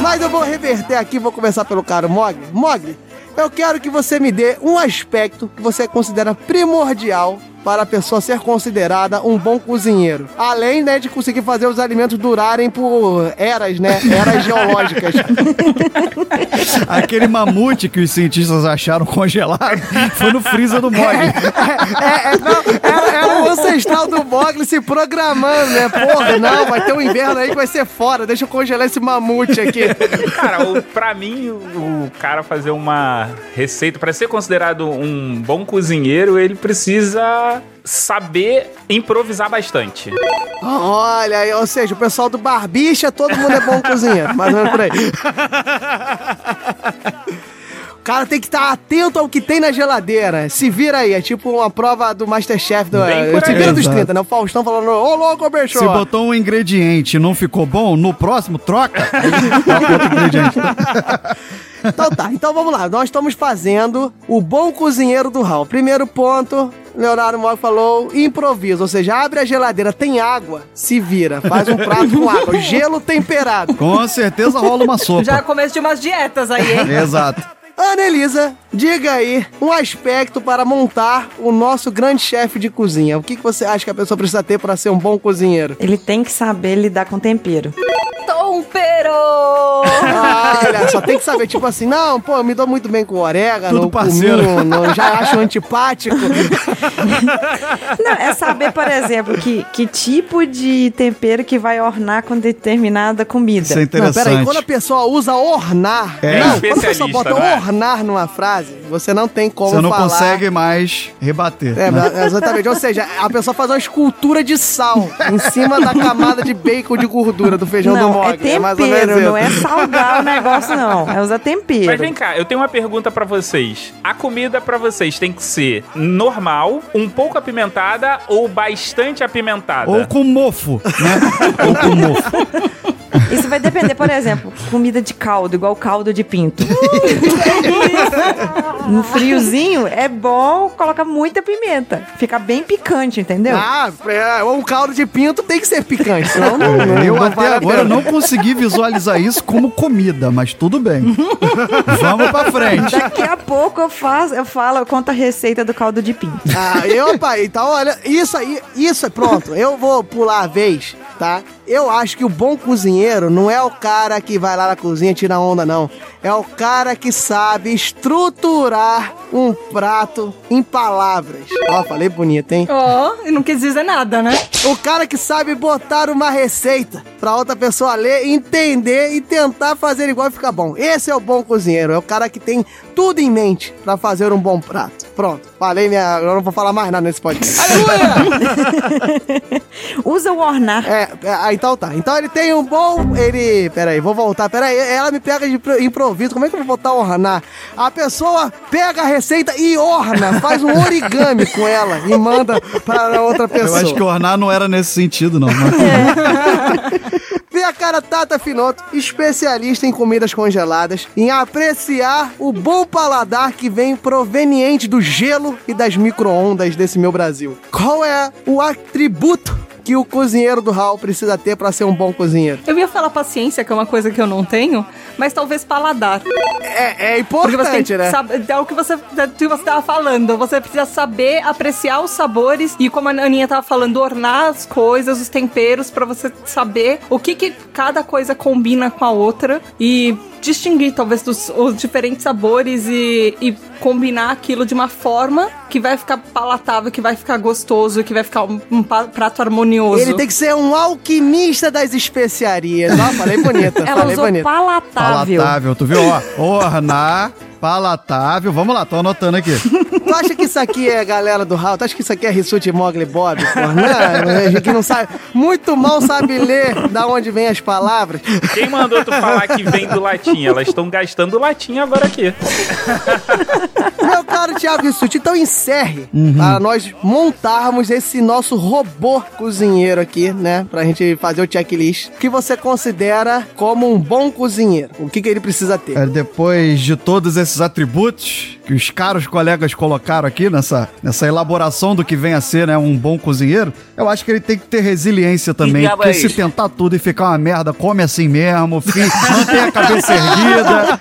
Mas eu vou reverter aqui, vou começar pelo caro Mogli. Mogli, eu quero que você me dê um aspecto que você considera primordial para a pessoa ser considerada um bom cozinheiro. Além, né, de conseguir fazer os alimentos durarem por eras, né? Eras geológicas. [LAUGHS] Aquele mamute que os cientistas acharam congelado foi no freezer do Mog. É, é, não, era, era o ancestral do Mogli se programando, né? Porra, não, vai ter um inverno aí que vai ser fora. Deixa eu congelar esse mamute aqui. Cara, o, pra mim, o, o cara fazer uma receita, pra ser considerado um bom cozinheiro, ele precisa saber improvisar bastante. Olha ou seja, o pessoal do Barbicha, todo mundo é bom cozinheiro. Mais ou menos por aí. [LAUGHS] O cara tem que estar atento ao que tem na geladeira. Se vira aí, é tipo uma prova do Masterchef. Do, se vira dos Exato. 30, né? O Faustão falando, ô louco, bicho. Se botou um ingrediente e não ficou bom, no próximo troca outro [LAUGHS] ingrediente. Então tá, então vamos lá. Nós estamos fazendo o bom cozinheiro do Raul. Primeiro ponto, Leonardo Mog falou, improviso. Ou seja, abre a geladeira, tem água, se vira. Faz um prato com água. [LAUGHS] Gelo temperado. Com certeza rola uma sopa. Já é começo de umas dietas aí, hein? Exato. Ana Elisa, diga aí um aspecto para montar o nosso grande chefe de cozinha. O que, que você acha que a pessoa precisa ter para ser um bom cozinheiro? Ele tem que saber lidar com tempero. Tempero! [LAUGHS] Olha, só tem que saber, tipo assim, não, pô, eu me dou muito bem com orégano, Tudo com parceiro. cominho, já acho antipático. [LAUGHS] Não, é saber, por exemplo, que, que tipo de tempero que vai ornar com determinada comida. Isso é Não, interessante. peraí, quando a pessoa usa ornar, É. não, quando a pessoa bota não é? ornar numa frase, Você não tem como Você não falar... consegue mais rebater. É, né? mas- exatamente. Ou seja, a pessoa faz uma escultura de sal em cima da camada de bacon de gordura do feijão do Não, Mogli. é ou menos tempero, não isso. é salgar o negócio, não. É usar tempero. Mas vem cá, eu tenho uma pergunta pra vocês. A comida pra vocês tem que ser normal, um pouco apimentada ou bastante apimentada? Ou com mofo, né? [LAUGHS] Ou com mofo. Isso vai depender, por exemplo, comida de caldo, igual caldo de pinto. no friozinho, é bom colocar muita pimenta. Fica bem picante, entendeu? Ah, é, um caldo de pinto tem que ser picante, senão não, não, Eu até agora não consegui visualizar isso como comida, mas tudo bem. Vamos pra frente. Daqui a pouco eu faço, eu falo, eu conto a receita do caldo de pinto. Ah, eu, pai, então olha, isso aí, isso é pronto. Eu vou pular a vez, tá? Eu acho que o bom cozinheiro não é o cara que vai lá na cozinha e tira onda, não. É o cara que sabe estruturar um prato em palavras. Ó, falei bonito, hein? Ó, e não quis dizer nada, né? O cara que sabe botar uma receita pra outra pessoa ler, entender e tentar fazer igual e ficar bom. Esse é o bom cozinheiro. É o cara que tem tudo em mente pra fazer um bom prato. Pronto. Falei minha. Eu não vou falar mais nada nesse podcast. [LAUGHS] Usa o ornar. É, é, ah, então tá. Então ele tem um bom. Ele. Pera aí, vou voltar. Pera aí, ela me pega de impro- improviso. Como é que eu vou botar ornar? A pessoa pega a receita e orna, faz um origami com ela e manda para outra Eu pessoa. acho que ornar não era nesse sentido, não. Mas- [LAUGHS] Vem a cara Tata Finoto, especialista em comidas congeladas, em apreciar o bom paladar que vem proveniente do gelo e das micro-ondas desse meu Brasil. Qual é o atributo que o cozinheiro do Hall precisa ter pra ser um bom cozinheiro? Eu ia falar paciência, que é uma coisa que eu não tenho, mas talvez paladar. É, é Porque você tem importante, né? saber- é o que você, é o que você tava falando. Você precisa saber apreciar os sabores e, como a Aninha tava falando, ornar as coisas, os temperos, pra você saber o que, que cada coisa combina com a outra e distinguir, talvez, dos, os diferentes sabores e, e combinar aquilo de uma forma que vai ficar palatável, que vai ficar gostoso, que vai ficar um, um prato harmonioso. Ele tem que ser um alquimista das especiarias. Ó, falei bonito. Ela falei usou bonito. palatável. Palatável, tu viu? Ó, ornar, palatável. Vamos lá, tô anotando aqui. [LAUGHS] Tu acha que isso aqui é galera do Hall? Tu acha que isso aqui é Rissuti Mogli Bob? Porra, não, que não sabe, muito mal sabe ler da onde vem as palavras. Quem mandou tu falar que vem do latim? Elas estão gastando latim agora aqui. Meu caro Thiago Rissuti, então encerre Uhum. para nós montarmos esse nosso robô cozinheiro aqui, né? Pra gente fazer o checklist. O que você considera como um bom cozinheiro? O que, que ele precisa ter? É, depois de todos esses atributos que os caros colegas colocaram aqui nessa, nessa elaboração do que vem a ser né, um bom cozinheiro, eu acho que ele tem que ter resiliência também. Porque é se isso? tentar tudo e ficar uma merda, come assim mesmo, fi, mantém a cabeça erguida,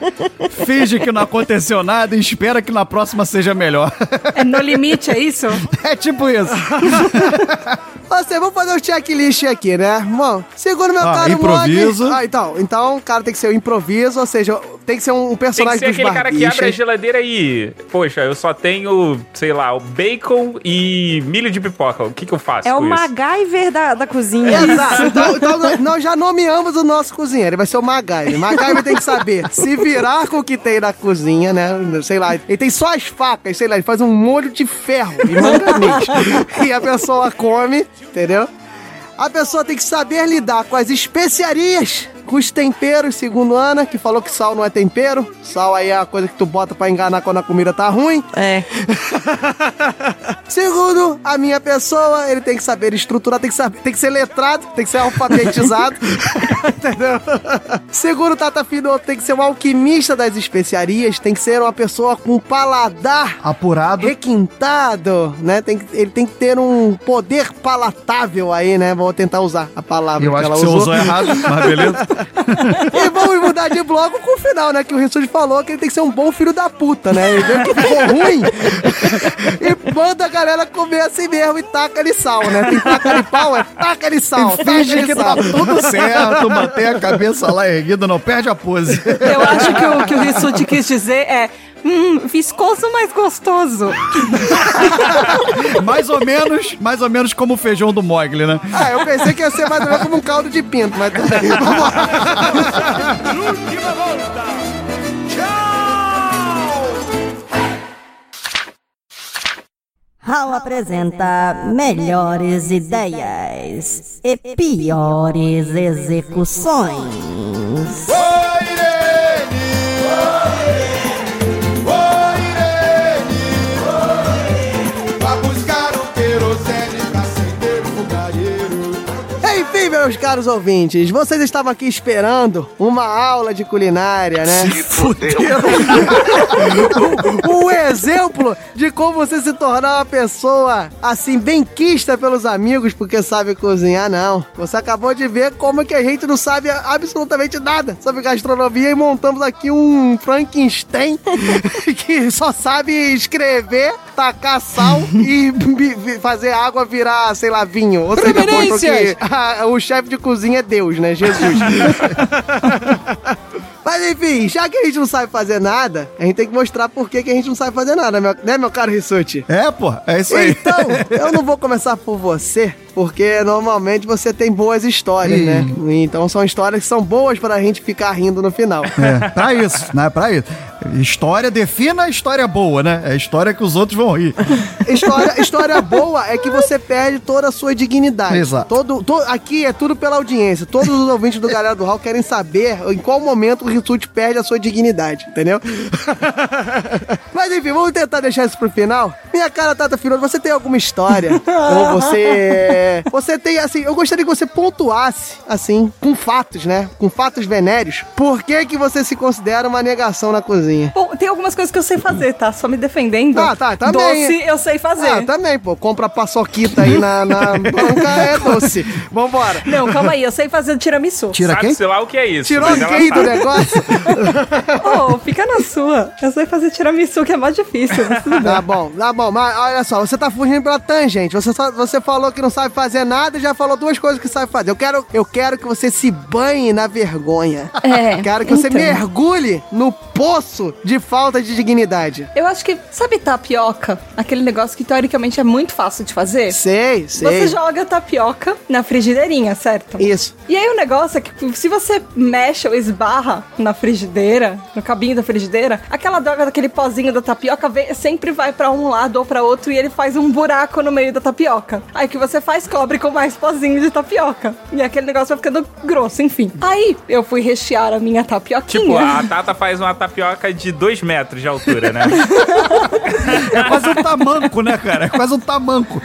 finge que não aconteceu nada e espera que na próxima seja melhor. É no limite, é isso? [LAUGHS] É tipo isso. [LAUGHS] Você, vamos fazer o checklist aqui, né? Bom, segundo meu Ah, caro improviso. Mogli- Ah, então, então o cara tem que ser o improviso, ou seja, tem que ser um Tem que personagem ser dos aquele cara que abre a geladeira e. Poxa, eu só tenho, sei lá, o bacon e milho de pipoca. O que, que eu faço É o? MacGyver da, da cozinha. Exato. Então, então nós- já nomeamos o nosso cozinheiro. Ele vai ser o MacGyver. MacGyver tem que saber se virar com o que tem na cozinha, né? Sei lá. Ele tem só as facas, sei lá. Ele faz um molho de ferro e manganês. [LAUGHS] e a pessoa come, entendeu? A pessoa tem que saber lidar com as especiarias, os temperos, segundo Ana, que falou que sal não é tempero. Sal aí é a coisa que tu bota pra enganar quando a comida tá ruim. É. [LAUGHS] Segundo a minha pessoa, ele tem que saber estruturar, tem que, saber, tem que ser letrado, tem que ser alfabetizado. [LAUGHS] entendeu? Segundo o Tata Finoto, tem que ser um alquimista das especiarias, tem que ser uma pessoa com paladar Apurado. requintado, né? Tem que, ele tem que ter um poder palatável aí, né? Vou tentar usar a palavra Eu que acho ela que você usou. usou errado, mas beleza. [LAUGHS] E vamos mudar de bloco com o final, né? Que o Rissuti falou que ele tem que ser um bom filho da puta, né? Ele vê que ficou ruim [LAUGHS] e manda a galera comer assim mesmo e taca ali sal, né? Tem taca ali pau, é taca ali sal, taca Finge que sal. tá tudo certo, mantém a cabeça lá erguida, não perde a pose. Eu acho que o que o Rissuti quis dizer é. Hum, viscoso, mas gostoso. [LAUGHS] mais ou menos, mais ou menos como o feijão do Mogli, né? Ah, eu pensei que ia ser mais ou menos como um caldo de pinto, mas tudo bem. Vamos lá. Última volta. Tchau! Hall apresenta melhores ideias e piores execuções. Vá meus caros ouvintes, vocês estavam aqui esperando uma aula de culinária, né? [LAUGHS] um exemplo de como você se tornar uma pessoa assim, bem quista pelos amigos, porque sabe cozinhar, não. Você acabou de ver como que a gente não sabe absolutamente nada sobre gastronomia e montamos aqui um Frankenstein [LAUGHS] que só sabe escrever, tacar sal e [LAUGHS] fazer água virar, sei lá, vinho. Ou seja, que Preferências! ah, o chefe de cozinha é Deus, né? Jesus. [LAUGHS] Mas enfim, já que a gente não sabe fazer nada, a gente tem que mostrar por que, que a gente não sabe fazer nada, meu- né, meu caro Rissuti? É, pô, é isso aí. Então, [LAUGHS] eu não vou começar por você, porque normalmente você tem boas histórias, Ih. né? Então são histórias que são boas pra gente ficar rindo no final. É, pra [LAUGHS] isso, né? Pra isso. História, defina a história boa, né? É a história que os outros vão rir. História, [LAUGHS] história boa é que você perde toda a sua dignidade. Exato. Todo, to- aqui é tudo pela audiência. Todos os ouvintes do Galera do Hall querem saber em qual momento o Rissuti perde a sua dignidade, entendeu? [LAUGHS] Mas enfim, vamos tentar deixar isso pro final. Minha cara, Tata Firoto, você tem alguma história? ou você. Você tem, assim, eu gostaria que você pontuasse, assim, com fatos, né? Com fatos venéreos. Por que, que você se considera uma negação na cozinha? Bom, tem algumas coisas que eu sei fazer, tá? Só me defendendo. Ah, tá, também. Doce eu sei fazer. Ah, também, pô. Compra paçoquita aí na, na banca, é doce. Vambora. Não, calma aí, eu sei fazer tiramisu. Tira Sabe, quem? sei lá o que é isso. Tirou ela quem do negócio? Ô, fica na sua. Eu sei fazer tiramisu, que é mais difícil. Tá bom, tá bom, mas olha só, você tá fugindo pela tangente. Você, só- você falou que não sabe fazer nada e já falou duas coisas que sabe fazer. Eu quero, eu quero que você se banhe na vergonha. É, Quero que você então. mergulhe no poço de falta de dignidade. Eu acho que, sabe tapioca? Aquele negócio que teoricamente é muito fácil de fazer? Sei, sei. Você joga tapioca na frigideirinha, certo? Isso. E aí o negócio é que se você mexe ou esbarra na frigideira, no cabinho da frigideira, aquela droga daquele pozinho da tapioca vem- sempre vai pra um lado ou pra outro e ele faz um buraco no meio da tapioca. Aí o que você faz? Cobre com mais pozinho de tapioca. E aquele negócio vai ficando grosso, enfim. Aí eu fui rechear a minha tapioquinha. Tipo, a Tata faz uma tapioca de 2 metros de altura, né? [LAUGHS] É quase um tamanco, né, cara? É quase um tamanco.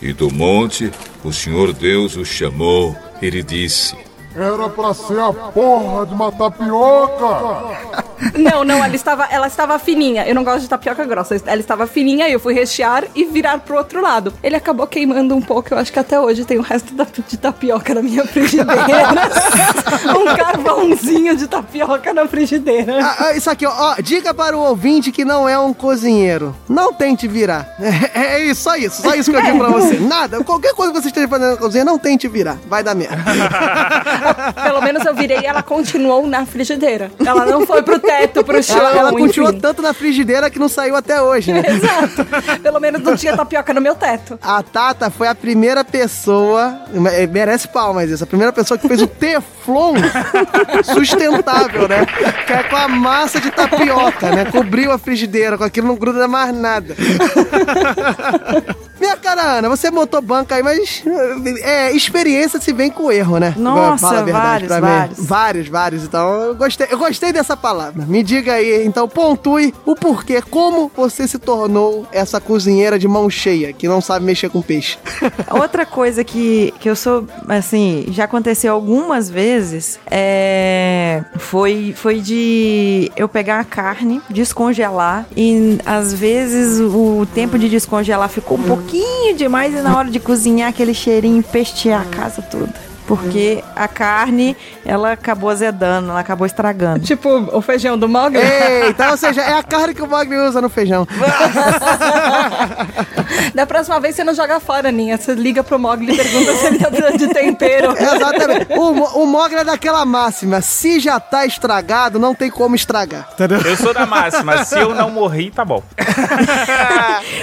E do monte, o Senhor Deus o chamou. Ele disse: Era pra ser a porra de uma tapioca! [LAUGHS] Não, não, ela estava, ela estava fininha. Eu não gosto de tapioca grossa. Ela estava fininha e eu fui rechear e virar pro outro lado. Ele acabou queimando um pouco. Eu acho que até hoje tem o resto da- de tapioca na minha frigideira. [LAUGHS] um carvãozinho de tapioca na frigideira. Ah, ah, isso aqui, ó, ó, dica para o ouvinte que não é um cozinheiro. Não tente virar. [LAUGHS] É, é isso, só isso. Só isso que eu digo pra você. Nada. Qualquer coisa que você esteja fazendo na cozinha, não tente virar. Vai dar merda. Pelo menos eu virei e ela continuou na frigideira. Ela não foi pro teto, pro chão. Ela, ela enfim. continuou tanto na frigideira que não saiu até hoje, né? [LAUGHS] Exato. Pelo menos não tinha tapioca no meu teto. A Tata foi a primeira pessoa, me- merece palmas isso, a primeira pessoa que fez o Teflon [LAUGHS] sustentável, né? Que é com a massa de tapioca, né? Cobriu a frigideira, com aquilo não gruda mais nada. [LAUGHS] Minha cara, Ana, você montou banca aí, mas é, experiência se vem com erro, né? Nossa, Fala a verdade vários, pra mim. vários. Vários, vários. Então, eu gostei, eu gostei dessa palavra. Me diga aí, então, pontue o porquê, como você se tornou essa cozinheira de mão cheia, que não sabe mexer com peixe. [LAUGHS] Outra coisa que, que eu sou, assim, já aconteceu algumas vezes, é, foi, foi de eu pegar a carne, descongelar, e às vezes o tempo de descongelar ficou um pouquinho demais, e na hora de cozinhar, aquele cheirinho pestear a casa toda. Porque a carne, ela acabou azedando, ela acabou estragando. Tipo o feijão do Mogli. Eita, [LAUGHS] ou seja, é a carne que o Mogli usa no feijão. [LAUGHS] Da próxima vez você não joga fora, Ninha. Você liga pro Mogli e pergunta se ele tá precisando de tempero. [LAUGHS] Exatamente. O, o Mogli é daquela máxima: se já tá estragado, não tem como estragar. Entendeu? Eu sou da máxima, se eu não morri, tá bom.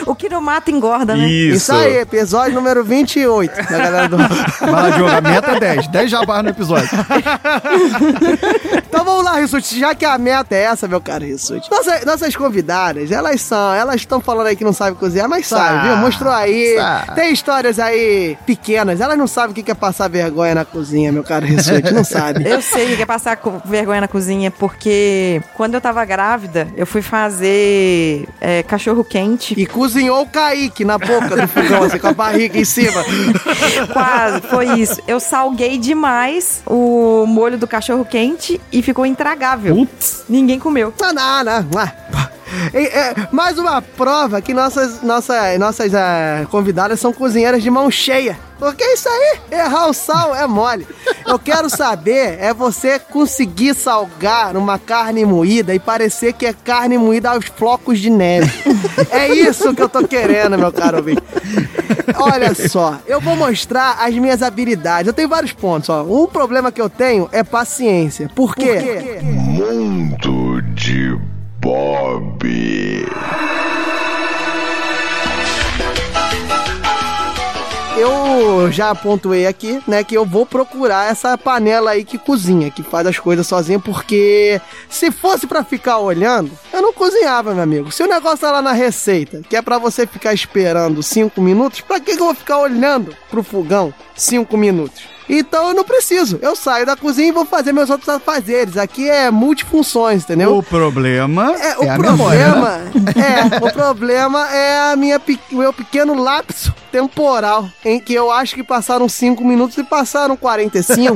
O que não mata engorda, né? Isso. Isso aí, episódio número 28 da galera do. Vai lá, Diogo, a meta é 10. 10 jabás no episódio. [LAUGHS] Então vamos lá, Rissuti, já que a meta é essa, meu caro Rissuti. Nossa, nossas convidadas, elas são, elas estão falando aí que não sabem cozinhar, mas sabem, viu? Mostrou aí. Tem histórias aí pequenas, elas não sabem o que é passar vergonha na cozinha, meu caro Rissuti, não sabe. Eu sei que é passar vergonha na cozinha, porque quando eu tava grávida, eu fui fazer é, cachorro quente. E cozinhou o Kaique na boca do fogão, assim, com a barriga em cima. [LAUGHS] Quase, foi isso. Eu salguei demais o molho do cachorro quente e ficou intragável. Ninguém comeu. Não, não, não. Ah, É, é, mais uma prova que nossas, nossa, nossas ah, convidadas são cozinheiras de mão cheia. Porque isso aí, errar o sal é mole. Eu quero saber é você conseguir salgar uma carne moída e parecer que é carne moída aos flocos de neve. É isso que eu tô querendo, meu caro ouvinte. Olha só, eu vou mostrar as minhas habilidades. Eu tenho vários pontos, ó. Um problema que eu tenho é paciência. Por quê? Mundo de Bob. Eu já pontuei aqui, né, que eu vou procurar essa panela aí que cozinha, que faz as coisas sozinha, porque se fosse pra ficar olhando, eu não cozinhava, meu amigo. Se o negócio tá lá na receita, que é pra você ficar esperando 5 minutos, pra que que eu vou ficar olhando pro fogão 5 minutos? Então eu não preciso. Eu saio da cozinha e vou fazer meus outros afazeres. Aqui é multifunções, entendeu? O problema É, é, o a problema [LAUGHS] é, o problema é a minha o meu pequeno lapso temporal, em que eu acho que passaram 5 minutos e passaram 45.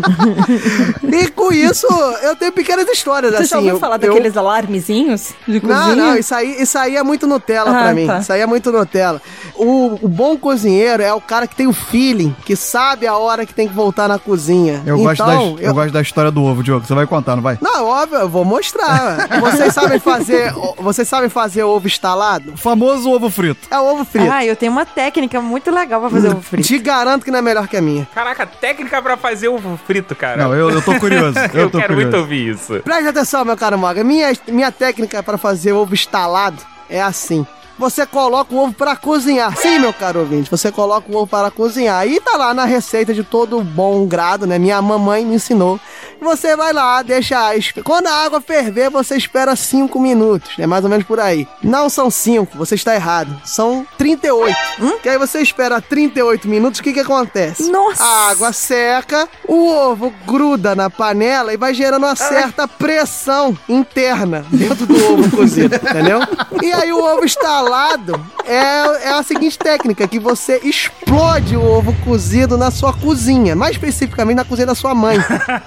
[LAUGHS] e com isso, eu tenho pequenas histórias Você assim. já ouviu eu- falar eu- daqueles alarmezinhos de cozinha? não, não, isso aí, isso aí é muito Nutella Ah, pra mim. tá. Isso aí é muito Nutella. O, o bom cozinheiro é o cara que tem o feeling, que sabe a hora que tem que voltar na cozinha. Eu, gosto então, das, eu... gosto da história do ovo, Diogo. Você vai contar, não vai? Não, óbvio, eu vou mostrar. vocês sabem fazer, vocês sabem fazer ovo instalado? O famoso ovo frito. É o ovo frito. Ah, eu tenho uma técnica muito legal pra fazer ovo frito. Te garanto que não é melhor que a minha. Caraca, técnica pra fazer ovo frito, cara. Não, eu, eu tô curioso. Eu, [LAUGHS] Eu tô quero curioso. muito ouvir isso. Preste atenção, meu caro Maga. Minha, minha técnica para fazer ovo instalado é assim. Você coloca o ovo para cozinhar. Sim, meu caro ouvinte, você coloca o ovo para cozinhar. Aí tá lá na receita de todo bom grado, né? Minha mamãe me ensinou. Você vai lá, deixa. Quando a água ferver, você espera 5 minutos. É mais ou menos por aí. Não são 5, você está errado. São 38. Que aí você espera 38 minutos, o que que acontece? Nossa! A água seca, o ovo gruda na panela e vai gerando uma certa pressão interna dentro do ovo cozido, entendeu? E aí o ovo instalado é, é a seguinte técnica, que você explode o ovo cozido na sua cozinha, mais especificamente na cozinha da sua mãe.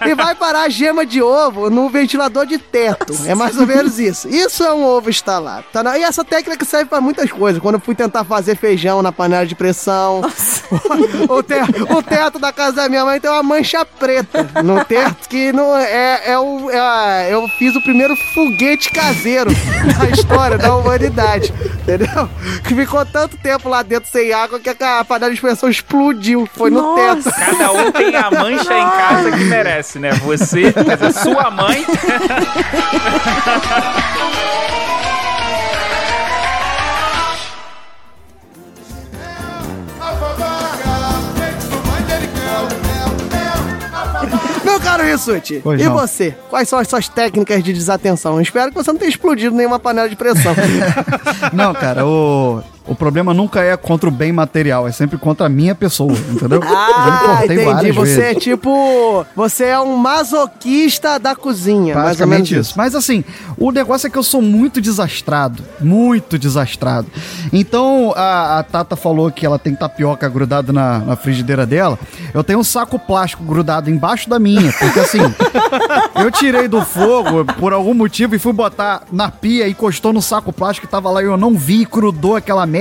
E vai parar a gema de ovo no ventilador de teto. É mais ou menos isso. Isso é um ovo instalado. Tá? na- E essa técnica serve pra muitas coisas. Quando eu fui tentar fazer feijão na panela de pressão, [LAUGHS] o, te- o teto da casa da minha mãe tem uma mancha preta no teto que não é, é o é a- eu fiz o primeiro foguete caseiro da história da humanidade, entendeu? Que ficou tanto tempo lá dentro sem água que a panela de pressão explodiu, foi no Nossa. teto. Cada um tem a mancha em casa que merece, né? Você, quer dizer, sua mãe. [LAUGHS] caro Rissuti, Pois e não. você? Quais são as suas técnicas de desatenção? Eu espero que você não tenha explodido nenhuma panela de pressão. [LAUGHS] Não, cara, o, o problema nunca é contra o bem material, é sempre contra a minha pessoa, entendeu? [LAUGHS] Eu já me Ah, entendi. Você é vezes. tipo. Você é um masoquista da cozinha. Basicamente isso. Mas assim, o negócio é que eu sou muito desastrado. Muito desastrado. Então, a, a Tata falou que ela tem tapioca grudada na, na frigideira dela. Eu tenho um saco plástico grudado embaixo da minha. Porque assim, [LAUGHS] eu tirei do fogo por algum motivo e fui botar na pia e encostou no saco plástico que tava lá e eu não vi, grudou aquela merda.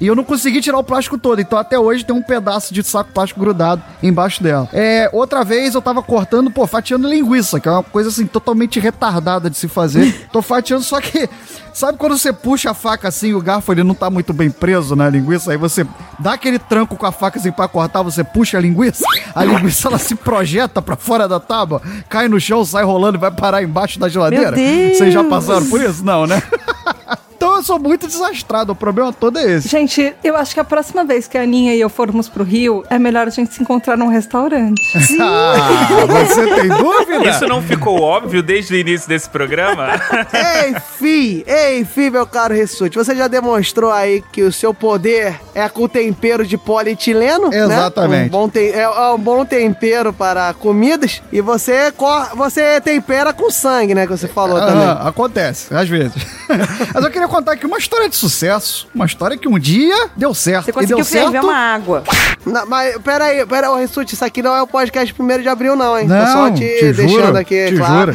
E eu não consegui tirar o plástico todo. Então até hoje tem um pedaço de saco plástico grudado embaixo dela. É, outra vez eu tava cortando, pô, fatiando linguiça, que é uma coisa assim totalmente retardada de se fazer. [LAUGHS] Tô fatiando, só que. Sabe quando você puxa a faca assim, o garfo ele não tá muito bem preso na linguiça, aí você dá aquele tranco com a faca assim pra cortar, você puxa a linguiça, a linguiça ela se projeta pra fora da tábua, cai no chão, sai rolando e vai parar embaixo da geladeira? Vocês já passaram por isso? Não, né? [LAUGHS] Então, eu sou muito desastrado. O problema todo é esse. Gente, eu acho que a próxima vez que a Aninha e eu formos pro Rio, é melhor a gente se encontrar num restaurante. [LAUGHS] Ah, você tem dúvida? Isso não ficou óbvio desde o início desse programa? [LAUGHS] Enfim, enfim, meu caro Rissuti, você já demonstrou aí que o seu poder é com tempero de polietileno, né? Exatamente. Um bom te- é, é um bom tempero para comidas e você, cor- você tempera com sangue, né, que você falou também. Ah, acontece, às vezes. [LAUGHS] Mas eu queria contar aqui uma história de sucesso. Uma história que um dia deu certo. Você e deu conseguiu certo. ferver uma água. Não, mas peraí, peraí, ô Rissuti, isso aqui não é o podcast primeiro de abril, não, hein? Tô Não, só te, te deixando juro, aqui, te claro.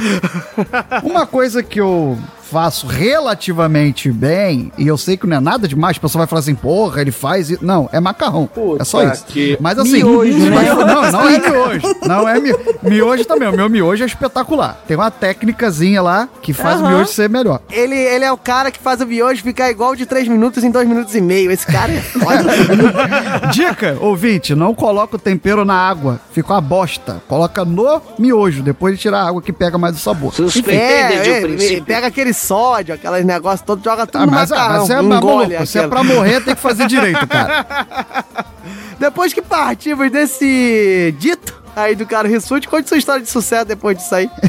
[LAUGHS] Uma coisa que eu faço relativamente bem, e eu sei que não é nada demais, a pessoa vai falar assim, porra, ele faz isso. Não, é macarrão. é só isso. que Mas assim, miojo, né? não, não é miojo. Não é miojo. Miojo também, o meu miojo é espetacular. Tem uma técnicazinha lá que faz o Aham. miojo ser melhor. Ele, ele é o cara que faz o miojo ficar igual de 3 minutos em 2 minutos e meio. Esse cara é foda. [LAUGHS] Dica, ouvinte, não coloca o tempero na água. Fica uma bosta. Coloca no miojo, depois de tirar a água que pega mais o sabor. é, é, pega aquele sódio, aqueles negócios todos, joga tudo Ah, no mas, ah, macarrão. mas você é engole maluco. Se é pra morrer, tem que fazer direito, cara. [LAUGHS] Depois que partimos desse dito aí do cara Rissuti, conte sua história de sucesso depois disso aí. [LAUGHS]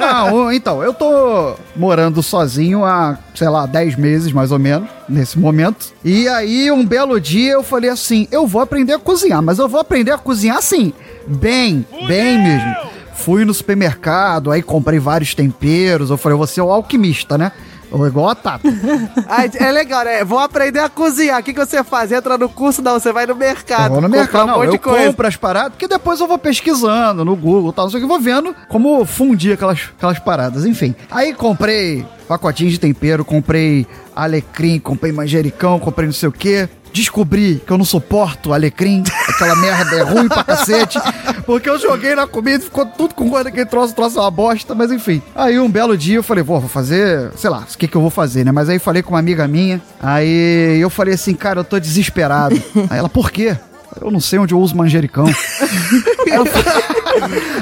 Ah, o- então, eu tô morando sozinho há, sei lá, 10 meses mais ou menos, nesse momento. E aí, um belo dia, eu falei assim: eu vou aprender a cozinhar, mas eu vou aprender a cozinhar assim, bem, bem mesmo. Fui no supermercado, aí comprei vários temperos. Eu falei, vou ser o alquimista, né? Ou igual a Tata. [LAUGHS] É legal, né? Vou aprender a cozinhar. O que, que você faz? Entra no curso? Não, você vai no mercado. Eu vou no mercado, um não, monte eu compro as paradas, porque depois eu vou pesquisando no Google e tal, não sei o que, vou vendo como fundir aquelas, aquelas paradas, enfim. Aí comprei pacotinhos de tempero, comprei alecrim, comprei manjericão, comprei não sei o que. Descobri que eu não suporto alecrim, aquela merda é ruim pra cacete, porque eu joguei na comida e ficou tudo com gosto daquele troço, troço é uma bosta, mas enfim. Aí um belo dia eu falei, vou fazer, sei lá, o que que eu vou fazer, né? Mas aí falei com uma amiga minha, aí eu falei assim, cara, eu tô desesperado. [LAUGHS] Aí ela, por quê? Eu não sei onde eu uso manjericão. [LAUGHS]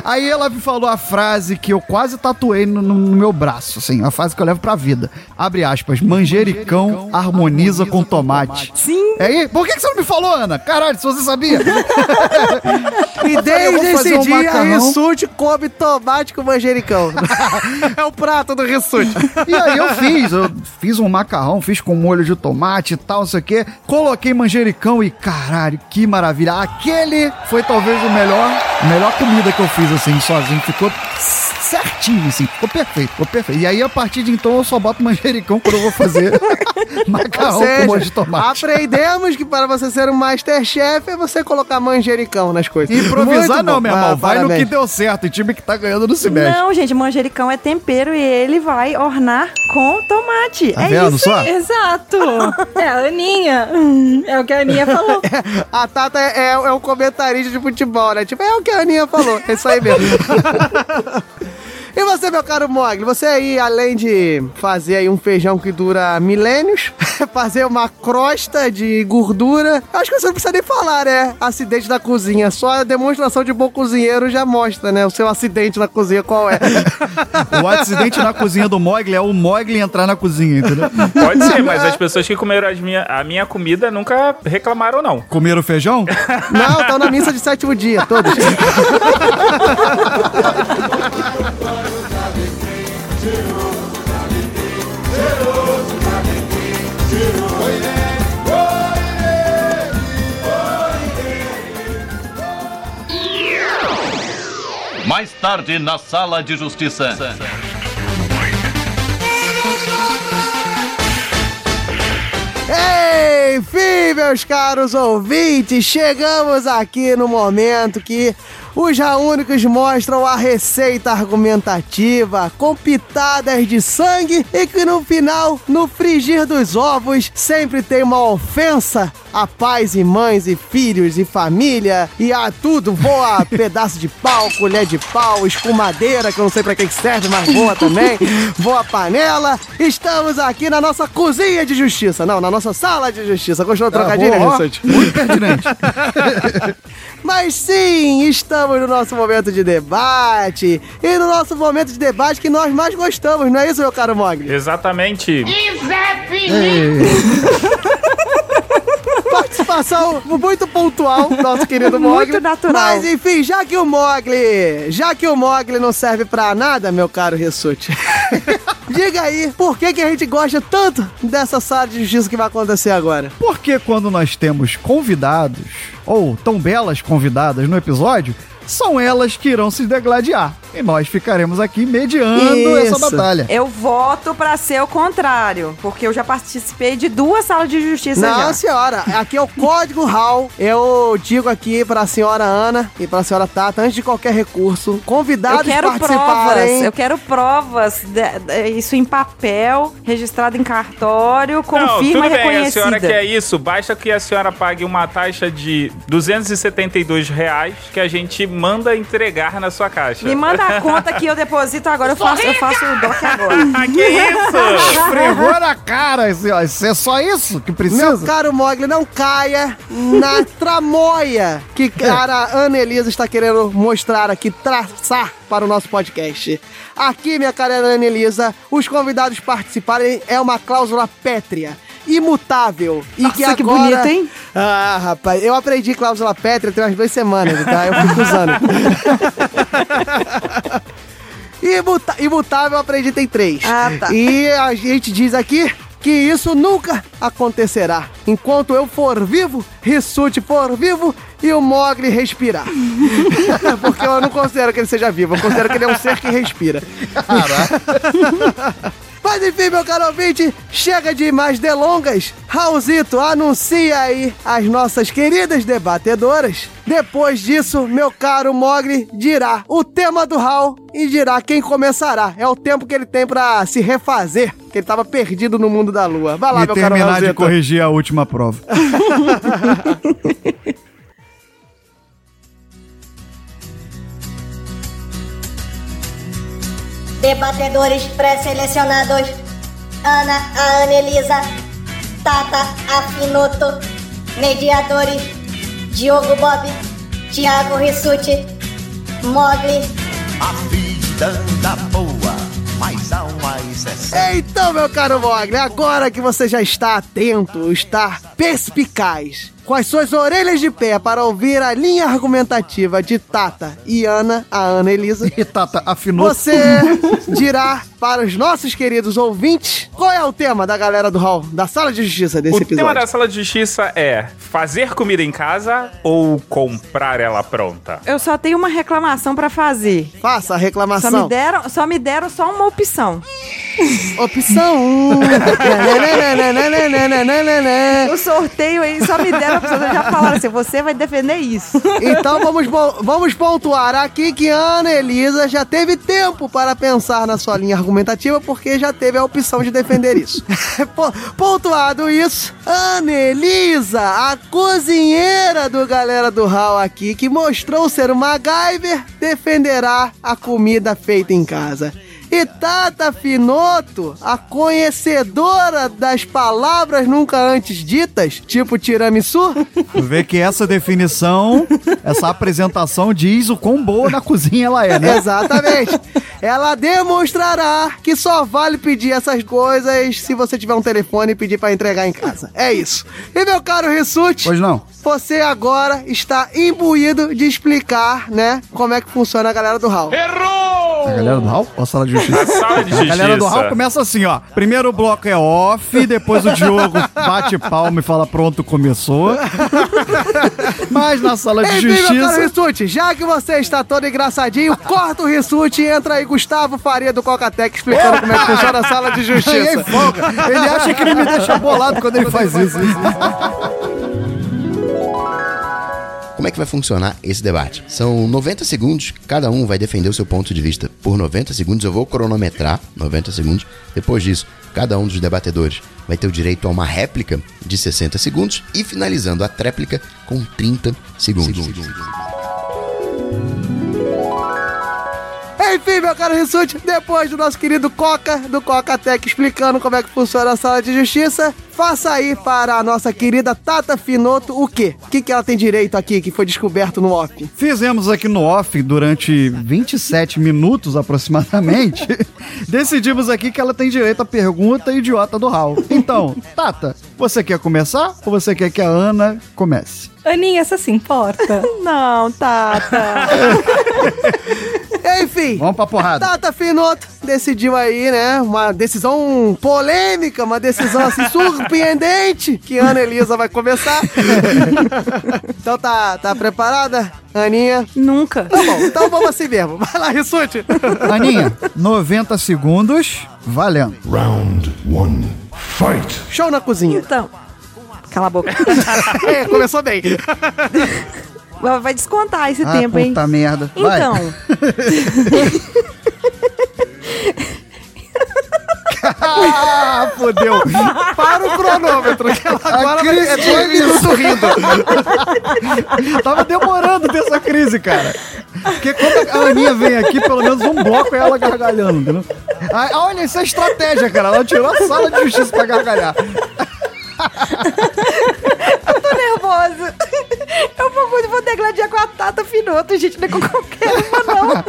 Aí ela me falou a frase que eu quase tatuei no, no- meu braço, assim, a frase que eu levo pra vida. Abre aspas, manjericão harmoniza com tomate. Sim. Aí, por que, que você não me falou, Ana? Caralho, se você sabia. [LAUGHS] E desde esse um dia, macarrão. Rissuti come tomate com manjericão. [LAUGHS] é o prato do Rissuti. E aí eu fiz, eu fiz um macarrão, fiz com molho de tomate e tal, não sei o quê. Coloquei manjericão e caralho, que maravilha. Aquele foi talvez o melhor, a melhor comida que eu fiz assim, sozinho. Ficou certinho, assim, ficou perfeito, ficou perfeito. E aí a partir de então eu só boto manjericão quando eu vou fazer [LAUGHS] macarrão seja, com molho de tomate. aprendemos que para você ser um Masterchef é você colocar manjericão nas coisas. Improvisar não, meu irmão. Ah, Vai no parabéns. que deu certo. O time que tá ganhando não se mexe. Não, gente, manjericão é tempero e ele vai ornar com tomate. Tá é vendo isso só? Exato. [LAUGHS] É a Aninha. É o que a Aninha falou. [LAUGHS] A Tata é, é, é um comentarista de futebol, né? Tipo, é o que a Aninha falou. É isso aí mesmo. [LAUGHS] E você, meu caro Mogli, você aí, além de fazer aí um feijão que dura milênios, [LAUGHS] fazer uma crosta de gordura, eu acho que você não precisa nem falar, né? Acidente da cozinha. Só a demonstração de bom cozinheiro já mostra, né? O seu acidente na cozinha qual é. [LAUGHS] O acidente na cozinha do Mogli é o Mogli entrar na cozinha, entendeu? Pode ser, mas as pessoas que comeram as minha, a minha comida nunca reclamaram, não. Comeram feijão? Não, estão na missa de sétimo dia, todos. [LAUGHS] Mais tarde na Sala de Justiça. Enfim, meus caros ouvintes, chegamos aqui no momento que os Raúnicos mostram a receita argumentativa com pitadas de sangue e que no final, no frigir dos ovos, sempre tem uma ofensa a pais e mães e filhos e família e a tudo voa [LAUGHS] pedaço de pau, colher de pau, escumadeira, que eu não sei pra que serve, mas voa [LAUGHS] também, voa panela. Estamos aqui na nossa cozinha de justiça, não, na nossa sala de justiça. Gostou do Ah, trocadilho, boa, Rissuti? Muito pertinente. [LAUGHS] Mas sim, estamos no nosso momento de debate. E no nosso momento de debate que nós mais gostamos, não é isso, meu caro Mogli? Exatamente. [LAUGHS] Participação muito pontual, nosso querido Mogli. Muito natural. Mas enfim, já que o Mogli, já que o Mogli não serve pra nada, meu caro Rissuti. [LAUGHS] Diga aí, por que, que a gente gosta tanto dessa sala de justiça que vai acontecer agora? Porque quando nós temos convidados, ou tão belas convidadas no episódio, são elas que irão se degladiar. E nós ficaremos aqui mediando essa Isso. batalha. Eu voto pra ser o contrário, porque eu já participei de duas salas de justiça Não, já. senhora, aqui é o código HAL. Eu digo aqui pra senhora Ana e pra senhora Tata, antes de qualquer recurso, convidados Eu quero provas, participarem. eu quero provas, de- de- isso em papel, registrado em cartório, com Não, firma tudo bem, a reconhecida. senhora quer isso, basta que a senhora pague uma taxa de 272 reais que a gente manda entregar na sua caixa. Me manda a conta que eu deposito agora, eu faço, eu faço o DOC agora. [LAUGHS] que isso? Esfregou na cara, assim, ó, isso é só isso que precisa? Meu caro Mogli, não caia na [LAUGHS] tramóia que cara Ana Elisa está querendo mostrar aqui, traçar para o nosso podcast. Aqui, minha cara Ana Elisa, os convidados participarem é uma cláusula pétrea. Imutável. E Nossa, que que agora... bonito, hein? Ah, rapaz, eu aprendi cláusula pétrea tem umas duas semanas, tá? Eu fico usando. [LAUGHS] Imuta imutável eu aprendi tem três. Ah, tá. E a gente diz aqui que isso nunca acontecerá. Enquanto eu for vivo, Rissuti for vivo e o Mogli respirar. [LAUGHS] Porque eu não considero que ele seja vivo, eu considero que ele é um ser que respira. [LAUGHS] Mas enfim, meu caro ouvinte, chega de mais delongas. Raulzito, anuncia aí as nossas queridas debatedoras. Depois disso, meu caro Mogli dirá o tema do Raul e dirá quem começará. É o tempo que ele tem pra se refazer, que ele tava perdido no mundo da lua. Vai lá, e meu caro terminar de Raulzito. corrigir a última prova. [LAUGHS] Debatedores pré-selecionados: Ana, a Anelisa, Tata, a Finoto. Mediadores: Diogo Bob, Thiago Rissuti, Mogli. A vida anda boa, mas há uma exceção. Então, meu caro Mogli, agora que você já está atento, está perspicaz, com as suas orelhas de pé para ouvir a linha argumentativa de Tata e Ana, a Ana Elisa. E Tata afinou. Você dirá para os nossos queridos ouvintes qual é o tema da galera do hall, da sala de justiça desse O tema episódio. da sala de justiça é fazer comida em casa ou comprar ela pronta? Eu só tenho uma reclamação pra fazer. Faça a Só reclamação. me deram, só me deram só uma opção. Opção 1. O sorteio aí só me deram a opção. Já falaram assim, você vai defender isso. Então vamos, vamos pontuar aqui que Ana Elisa já teve tempo para pensar na sua linha argumentativa, porque já teve a opção de defender isso. [LAUGHS] Po- Pontuado isso, Ana Elisa, a cozinheira do galera do Hall aqui, que mostrou ser uma MacGyver, defenderá a comida feita em casa. E Tata Finoto, a conhecedora das palavras nunca antes ditas, tipo tiramisu, Tu vê que essa definição, essa apresentação diz o quão boa na cozinha ela é, né? Exatamente. Ela demonstrará que só vale pedir essas coisas se você tiver um telefone e pedir pra entregar em casa. É isso. E meu caro Rissuti, Pois não. você agora está imbuído de explicar, né, como é que funciona a galera do Hall. A galera do Hall? Ou a sala de justiça? A sala de A galera do justiça. Hall começa assim, ó. Primeiro bloco é off, depois o Diogo bate palma e fala pronto, começou. [LAUGHS] Mas na sala de Enfim, meu caro justiça... Rissuti, já que você está todo engraçadinho, corta o Rissuti e entra aí Gustavo Faria do Cocatec explicando como é que funciona a sala de [LAUGHS] justiça. Ele acha que ele me deixa bolado quando ele faz isso. Como é que vai funcionar esse debate? São 90 segundos, cada um vai defender o seu ponto de vista por 90 segundos. Eu vou cronometrar 90 segundos. Depois disso, cada um dos debatedores vai ter o direito a uma réplica de 60 segundos e finalizando a tréplica com 30 segundos. Enfim, meu caro Rissuti, depois do nosso querido Coca, do Coca Tech, explicando como é que funciona a sala de justiça, faça aí para a nossa querida Tata Finoto o quê? O que, que ela tem direito aqui que foi descoberto no off? Fizemos aqui no off durante 27 minutos aproximadamente. [LAUGHS] decidimos aqui que ela tem direito à pergunta idiota do Raul. Então, [LAUGHS] Tata, você quer começar ou você quer que a Ana comece? Aninha, você se importa? [LAUGHS] Não, Tata. [LAUGHS] Enfim. Vamos pra porrada. Tata Finoto decidiu aí, né? Uma decisão polêmica, uma decisão assim [LAUGHS] surpreendente que a Ana Elisa vai começar. [LAUGHS] então tá, tá preparada, Aninha? Nunca. Tá bom, então vamos assim mesmo. Vai lá, Rissuti. Aninha, 90 segundos, valendo. Round 1. Fight. Show na cozinha. Então. Cala a boca. é, começou bem. Vai vai descontar esse Ah, tempo, hein? puta merda. Então. [LAUGHS] ah, fodeu. Para o cronômetro, que ela agora vai, é crise dois minutos rindo. [LAUGHS] Tava demorando ter essa crise, cara. Porque quando a Aninha vem aqui, pelo menos um bloco é ela gargalhando, entendeu? Ah, olha, isso é estratégia, cara. Ela tirou a sala de justiça pra gargalhar. [LAUGHS] Eu tô nervosa. [LAUGHS] Eu vou, vou degladiar com a Tata Finoto, gente, não é com qualquer uma, não.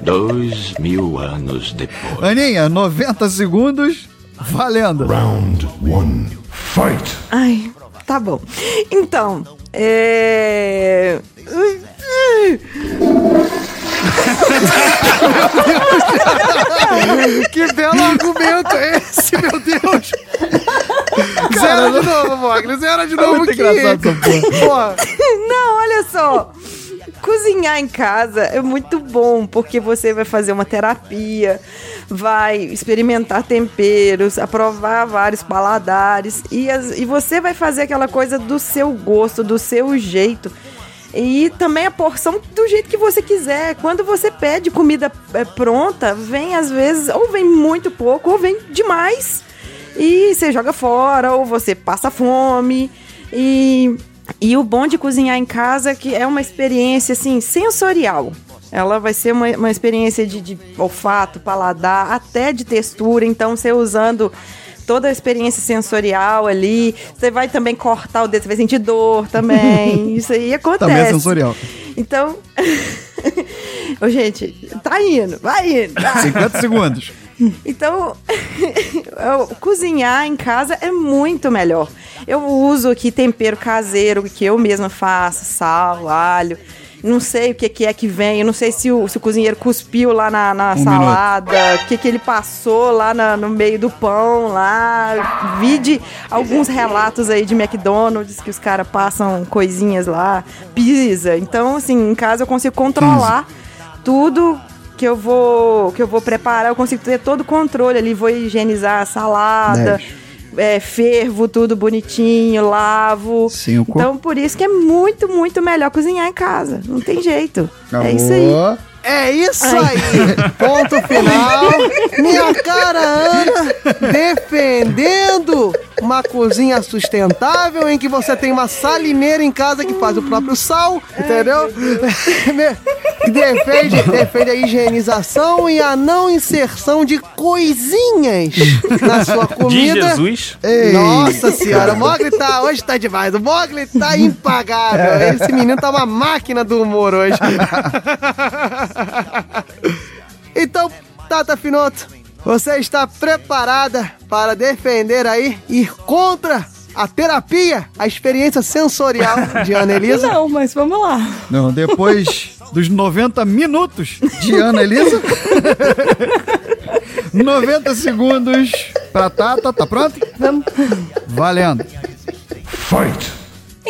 [LAUGHS] Dois mil anos depois. Aninha, 90 segundos, valendo. Round 1. Fight. Ai, tá bom. Então, é. [LAUGHS] que belo argumento é esse, meu Deus? [LAUGHS] Zero de novo, Mogli. Zero de novo muito que... engraçado essa [LAUGHS] porra. Não, olha só. Cozinhar em casa é muito bom, porque você vai fazer uma terapia, vai experimentar temperos, aprovar vários paladares, e, as- e você vai fazer aquela coisa do seu gosto, do seu jeito. E também a porção do jeito que você quiser. Quando você pede comida é, pronta, vem às vezes, ou vem muito pouco, ou vem demais. E você joga fora, ou você passa fome. E, e o bom de cozinhar em casa é que é uma experiência assim sensorial. Ela vai ser uma, uma experiência de, de olfato, paladar, até de textura. Então, você usando toda a experiência sensorial ali, você vai também cortar o dedo, você vai sentir dor também. [LAUGHS] Isso aí acontece. Também é sensorial. Então, [LAUGHS] Ô, gente, tá indo, vai indo. vai. 50 segundos. Então, [LAUGHS] cozinhar em casa é muito melhor. Eu uso aqui tempero caseiro que eu mesma faço, sal, alho. Não sei o que, que é que vem, eu não sei se o, se o cozinheiro cuspiu lá na, na Um salada, o que, que ele passou lá na- no meio do pão lá. Vi de alguns relatos aí de McDonald's que os caras passam coisinhas lá, pizza. Então, assim, em casa eu consigo controlar tudo que eu vou que eu vou preparar, eu consigo ter todo o controle ali, vou higienizar a salada, é, fervo tudo bonitinho, lavo. Cinco. Então por isso que é muito, muito melhor cozinhar em casa. Não tem jeito. É isso aí. É isso Ai. aí. Ponto final. Minha cara Ana defendendo uma cozinha sustentável em que você tem uma salineira em casa que faz o próprio sal, entendeu? [LAUGHS] defende, defende a higienização e a não inserção de coisinhas na sua De comida. Jesus. Ei. Nossa senhora, o Mogli tá, hoje tá demais. O Mogli tá impagável. Esse menino tá uma máquina do humor hoje. [LAUGHS] [LAUGHS] então, Tata Finoto, você está preparada para defender aí, ir contra a terapia, a experiência sensorial de Ana Elisa? Não, mas vamos lá. Não, depois [LAUGHS] dos 90 minutos de Ana Elisa. [LAUGHS] 90 segundos pra Tata. Tá pronto? Vamos. Valendo. Fight.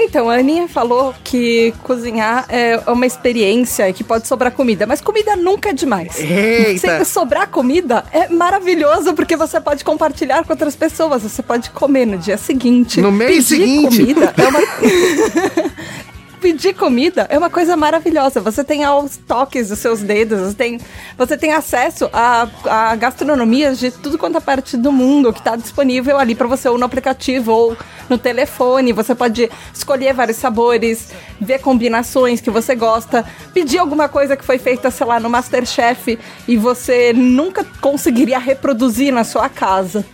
Então, a Aninha falou que cozinhar é uma experiência que pode sobrar comida, mas comida nunca é demais. Eita. Se sobrar comida é maravilhoso porque você pode compartilhar com outras pessoas, você pode comer no dia seguinte. No mês seguinte. comida é uma [LAUGHS] pedir comida é uma coisa maravilhosa. Você tem aos toques dos seus dedos, você tem, você tem acesso a, a gastronomias de tudo quanto é parte do mundo que está disponível ali para você ou no aplicativo ou no telefone. Você pode escolher vários sabores, ver combinações que você gosta, pedir alguma coisa que foi feita, sei lá, no Masterchef e você nunca conseguiria reproduzir na sua casa.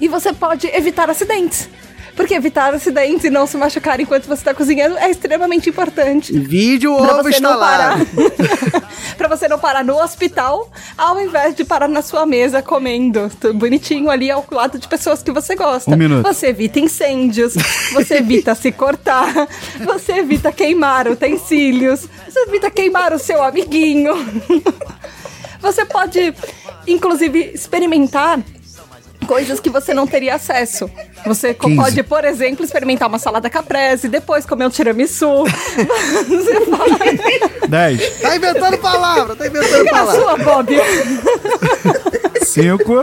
E você pode evitar acidentes. Porque evitar acidentes e não se machucar enquanto você está cozinhando é extremamente importante. Vídeo Pra ovo você não parar. instalado. [LAUGHS] pra você não parar no hospital, ao invés de parar na sua mesa comendo, tudo bonitinho ali ao lado de pessoas que você gosta. Um minuto. Você evita incêndios, você evita se cortar, você evita queimar utensílios, você evita queimar o seu amiguinho. [LAUGHS] Você pode, inclusive, experimentar coisas que você não teria acesso. Você co- 15. pode, por exemplo, experimentar uma salada caprese, depois comer um tiramisu. [LAUGHS] Você pode... 10, Tá inventando palavra, tá inventando E a palavra. sua, Bob? 5,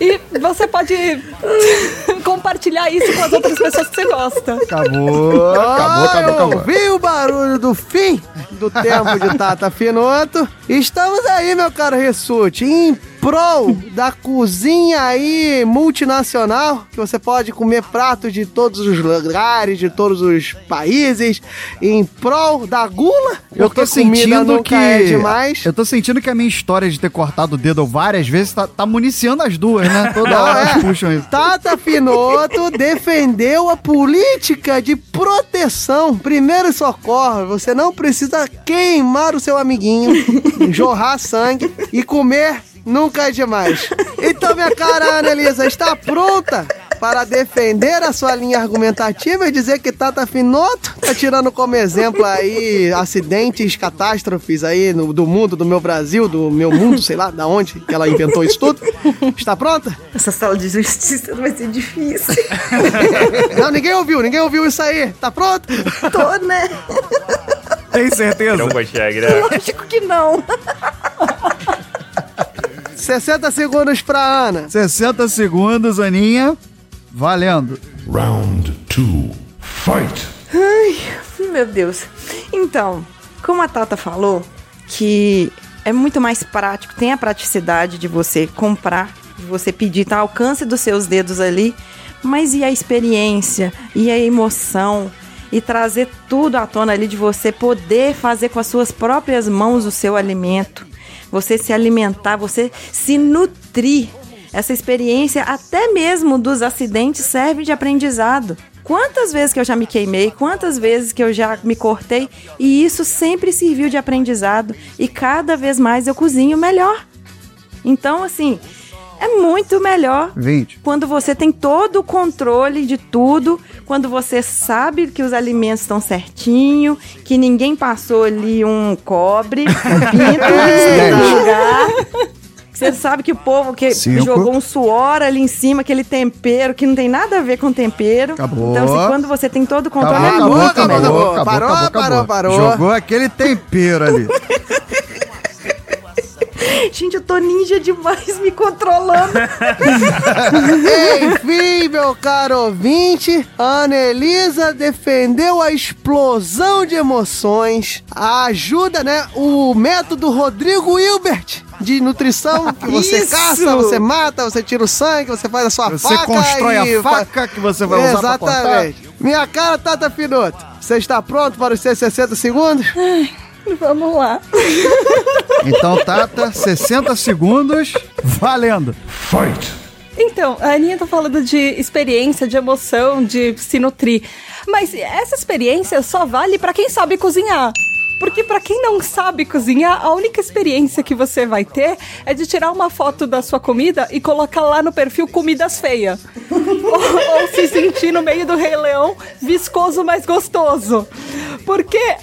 E você pode [LAUGHS] compartilhar isso com as outras pessoas que você gosta. acabou. Acabou, acabou, eu acabou. ouvi o barulho do fim do tempo de Tata Finoto. Estamos aí, meu caro Ressute, em prol da cozinha aí multinacional, que você pode comer pratos de todos os lugares, de todos os países, em prol da gula, Eu tô sentindo que. é demais. Eu tô sentindo que a minha história de ter cortado o dedo várias vezes tá, tá municiando as duas, Toda Não, hora é. puxam isso. Tata Finoto defendeu a política de proteção. Primeiro socorro. Você não precisa queimar o seu amiguinho, [LAUGHS] jorrar sangue e comer nunca é demais. Então, minha cara Anelisa, está pronta para defender a sua linha argumentativa e dizer que Tata Finoto tá tirando como exemplo aí acidentes, catástrofes aí no- do mundo, do meu Brasil, do meu mundo, sei lá, da onde que ela inventou isso tudo. Está pronta? Essa sala de justiça vai ser difícil. Não, ninguém ouviu, ninguém ouviu isso aí. Tá pronto? Tô, né? Tem certeza? Não consegue, né? Lógico que não. 60 segundos pra Ana. 60 segundos, Aninha. Valendo. Round 2. Fight. Ai, meu Deus. Então, como a Tata falou, que é muito mais prático, tem a praticidade de você comprar, de você pedir, tá ao alcance dos seus dedos ali, mas e a experiência, e a emoção, e trazer tudo à tona ali de você poder fazer com as suas próprias mãos o seu alimento, você se alimentar, você se nutrir. Essa experiência, até mesmo dos acidentes, serve de aprendizado. Quantas vezes que eu já me queimei, quantas vezes que eu já me cortei, e isso sempre serviu de aprendizado. E cada vez mais eu cozinho melhor. Então, assim, é muito melhor 20. quando você tem todo o controle de tudo, quando você sabe que os alimentos estão certinho, que ninguém passou ali um cobre, um [LAUGHS] pinto lugar. Você sabe que o povo que Cinco. jogou um suor ali em cima, aquele tempero que não tem nada a ver com tempero. Acabou. Então, assim, quando você tem todo o controle, é Acabou, muito acabou, melhor. acabou. Parou, parou, parou. Jogou aquele tempero ali. [LAUGHS] Gente, eu tô ninja demais me controlando. [LAUGHS] Enfim, meu caro ouvinte, a Anelisa defendeu a explosão de emoções, a ajuda, né? O método Rodrigo Hilbert de nutrição, que você Isso! caça, você mata, você tira o sangue, você faz a sua Você faca constrói e a fa- faca que você vai usar pra cortar. Exatamente. Minha cara, Tata Finoto, você está pronto para os seus 60 segundos? Vamos lá. [LAUGHS] Então, Tata, 60 segundos. Valendo. Fight. Então, a Aninha tá falando de experiência, de emoção, de se nutrir. Mas essa experiência só vale pra quem sabe cozinhar. Porque pra quem não sabe cozinhar, a única experiência que você vai ter é de tirar uma foto da sua comida e colocar lá no perfil comidas feias. [LAUGHS] ou, ou se sentir no meio do Rei Leão viscoso mais gostoso. Porque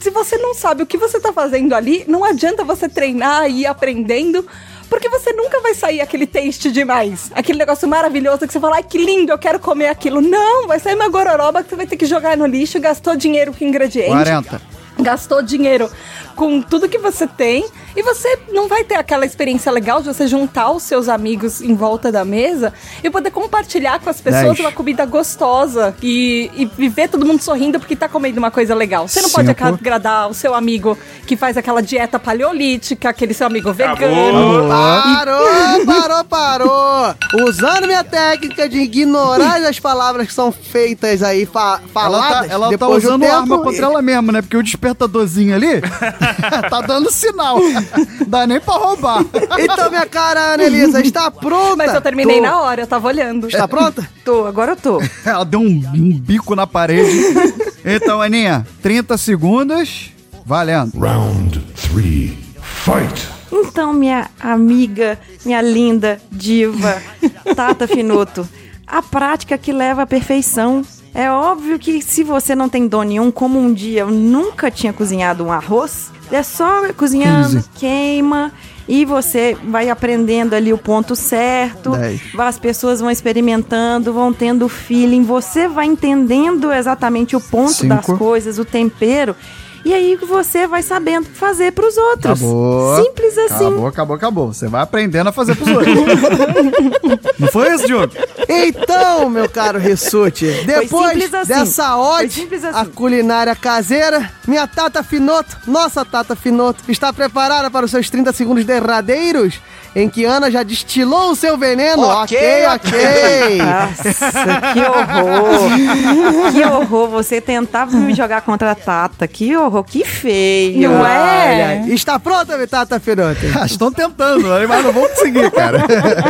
se você não sabe o que você tá fazendo ali, não adianta você treinar e ir aprendendo. Porque você nunca vai sair aquele taste demais. Aquele negócio maravilhoso que você fala, ai que lindo, eu quero comer aquilo. Não, vai sair uma gororoba que você vai ter que jogar no lixo, gastou dinheiro com ingrediente. 40. Gastou dinheiro com tudo que você tem E você não vai ter aquela experiência legal de você juntar os seus amigos em volta da mesa e poder compartilhar com as pessoas Dez. uma comida gostosa e, e viver todo mundo sorrindo porque tá comendo uma coisa legal. Você não pode Cinco. agradar o seu amigo que faz aquela dieta paleolítica, aquele seu amigo vegano. Parou, parou, parou! Usando minha técnica de ignorar as palavras que são feitas aí, fa Ela faladas. tá, ela tá depois do usando tempo, arma contra ela mesma, né? Porque o despertadorzinho ali [LAUGHS] tá dando sinal. Dá nem pra roubar. Então, minha cara, Ana Elisa, está pronta? Mas eu terminei Tô. na hora, eu tava olhando. Está pronta? Tô, agora eu tô. [LAUGHS] Ela deu um, um bico na parede. Então, Aninha, 30 segundos. Valendo. Round 3. Fight! Então, minha amiga, minha linda diva, Tata Finoto, a prática que leva à perfeição. É óbvio que se você não tem dom nenhum, como um dia eu nunca tinha cozinhado um arroz, é só cozinhando, 15. queima e você vai aprendendo ali o ponto certo. Dez. As pessoas vão experimentando, vão tendo feeling, você vai entendendo exatamente o ponto das Cinco. coisas, o tempero. E aí você vai sabendo fazer pros outros. Acabou. Simples assim. Acabou, acabou, acabou. Você vai aprendendo a fazer pros outros. [LAUGHS] Não foi isso, Diogo? Então, meu caro Ressute, depois assim. dessa ode à assim. culinária caseira, minha Tata Finoto, nossa Tata Finoto, está preparada para os seus 30 segundos derradeiros, em que Ana já destilou o seu veneno. Ok, ok. Nossa, que horror! [LAUGHS] que horror você tentava me jogar contra a Tata. Que horror, que feio. Não é? Olha, está pronta, minha Tata Finoto? Ah, Estão tentando, mas não vão conseguir, cara.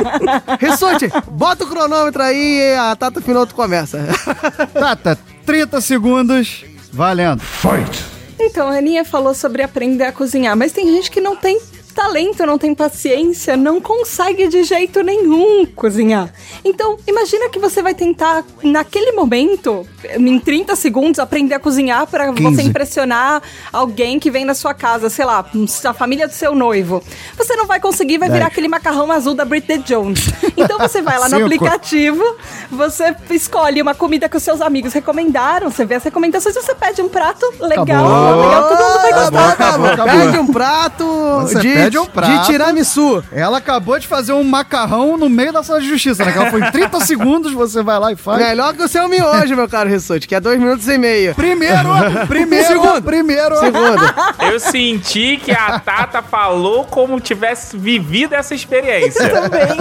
[LAUGHS] Ressute, bota o cronômetro aí e a Tata Finoto começa. [LAUGHS] Tata, 30 segundos. Valendo. Fight! Então, a Aninha falou sobre aprender a cozinhar, mas tem gente que não tem talento, não tem paciência, não consegue de jeito nenhum cozinhar. Então, imagina que você vai tentar, naquele momento, em 30 segundos, aprender a cozinhar para 15. você impressionar alguém que vem na sua casa, sei lá, a família do seu noivo. Você não vai conseguir, vai virar aquele macarrão azul da Britney Jones. Então você vai lá no aplicativo, você escolhe uma comida que os seus amigos recomendaram, você vê as recomendações, você pede um prato legal, Acabou. legal, todo mundo vai Acabou, gostar. acabou, acabou. Pede um prato Você de, pede um prato. de tiramisu. Ela acabou de fazer um macarrão no meio da sala de justiça, né? Que ela foi em [LAUGHS] 30 segundos, você vai lá e faz. Melhor que o seu miojo, meu caro Ressute, que é dois minutos e meio. Primeiro, [LAUGHS] primeiro, Segundo. primeiro. Segundo. [LAUGHS] Eu senti que a Tata falou como tivesse vivido essa experiência.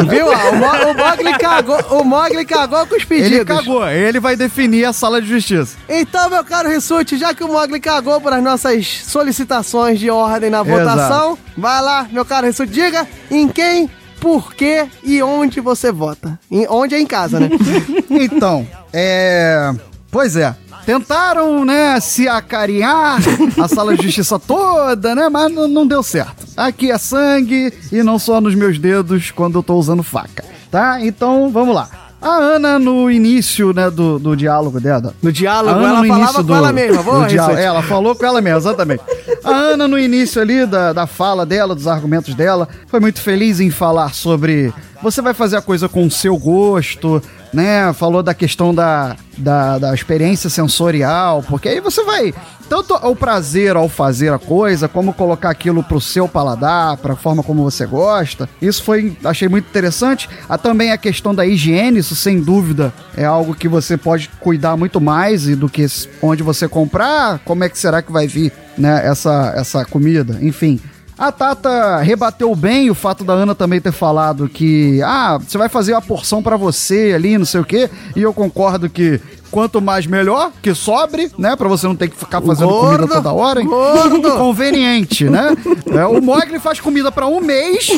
Viu? ó, O, Mo- o Mogli cagou, o Mogli cagou com os pedidos. Ele cagou, ele vai definir a sala de justiça. Então, meu caro Ressute, já que o Mogli cagou por as nossas solicitações de ordem na votação, vai lá, meu caro Ressute, diga em quem, por quê e onde você vota. Em, onde é em casa, né? [LAUGHS] Então, é. Pois é. Tentaram, né, se acarinhar a sala de justiça toda, né, mas não deu certo. Aqui é sangue e não só nos meus dedos quando eu tô usando faca, tá? Então, vamos lá. A Ana, no início, né, do, do diálogo dela. No diálogo, Ana ela no falava com ela mesma, vamos, do diálogo. É, ela falou com ela mesma, exatamente. A Ana, no início ali da, da fala dela, dos argumentos dela, foi muito feliz em falar sobre você vai fazer a coisa com o seu gosto, né? Falou da questão da, da, da experiência sensorial, porque aí você vai tanto ao prazer ao fazer a coisa, como colocar aquilo pro seu paladar, pra forma como você gosta. Isso foi, achei muito interessante. Há também a questão da higiene, isso sem dúvida é algo que você pode cuidar muito mais e do que onde você comprar, como é que será que vai vir, né, essa, essa comida, enfim. A Tata rebateu bem o fato da Ana também ter falado que, ah, você vai fazer uma porção pra você ali, não sei o quê, e eu concordo que quanto mais melhor, que sobre, né, Pra você não ter que ficar fazendo Gordo, comida toda hora. hein? gordo. [LAUGHS] Conveniente, né? É, o Mogli faz comida pra um mês,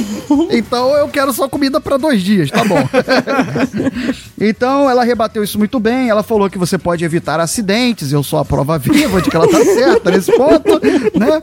então eu quero só comida pra dois dias, tá bom. [LAUGHS] então ela rebateu isso muito bem, ela falou que você pode evitar acidentes, eu sou a prova viva de que ela tá certa nesse ponto, né?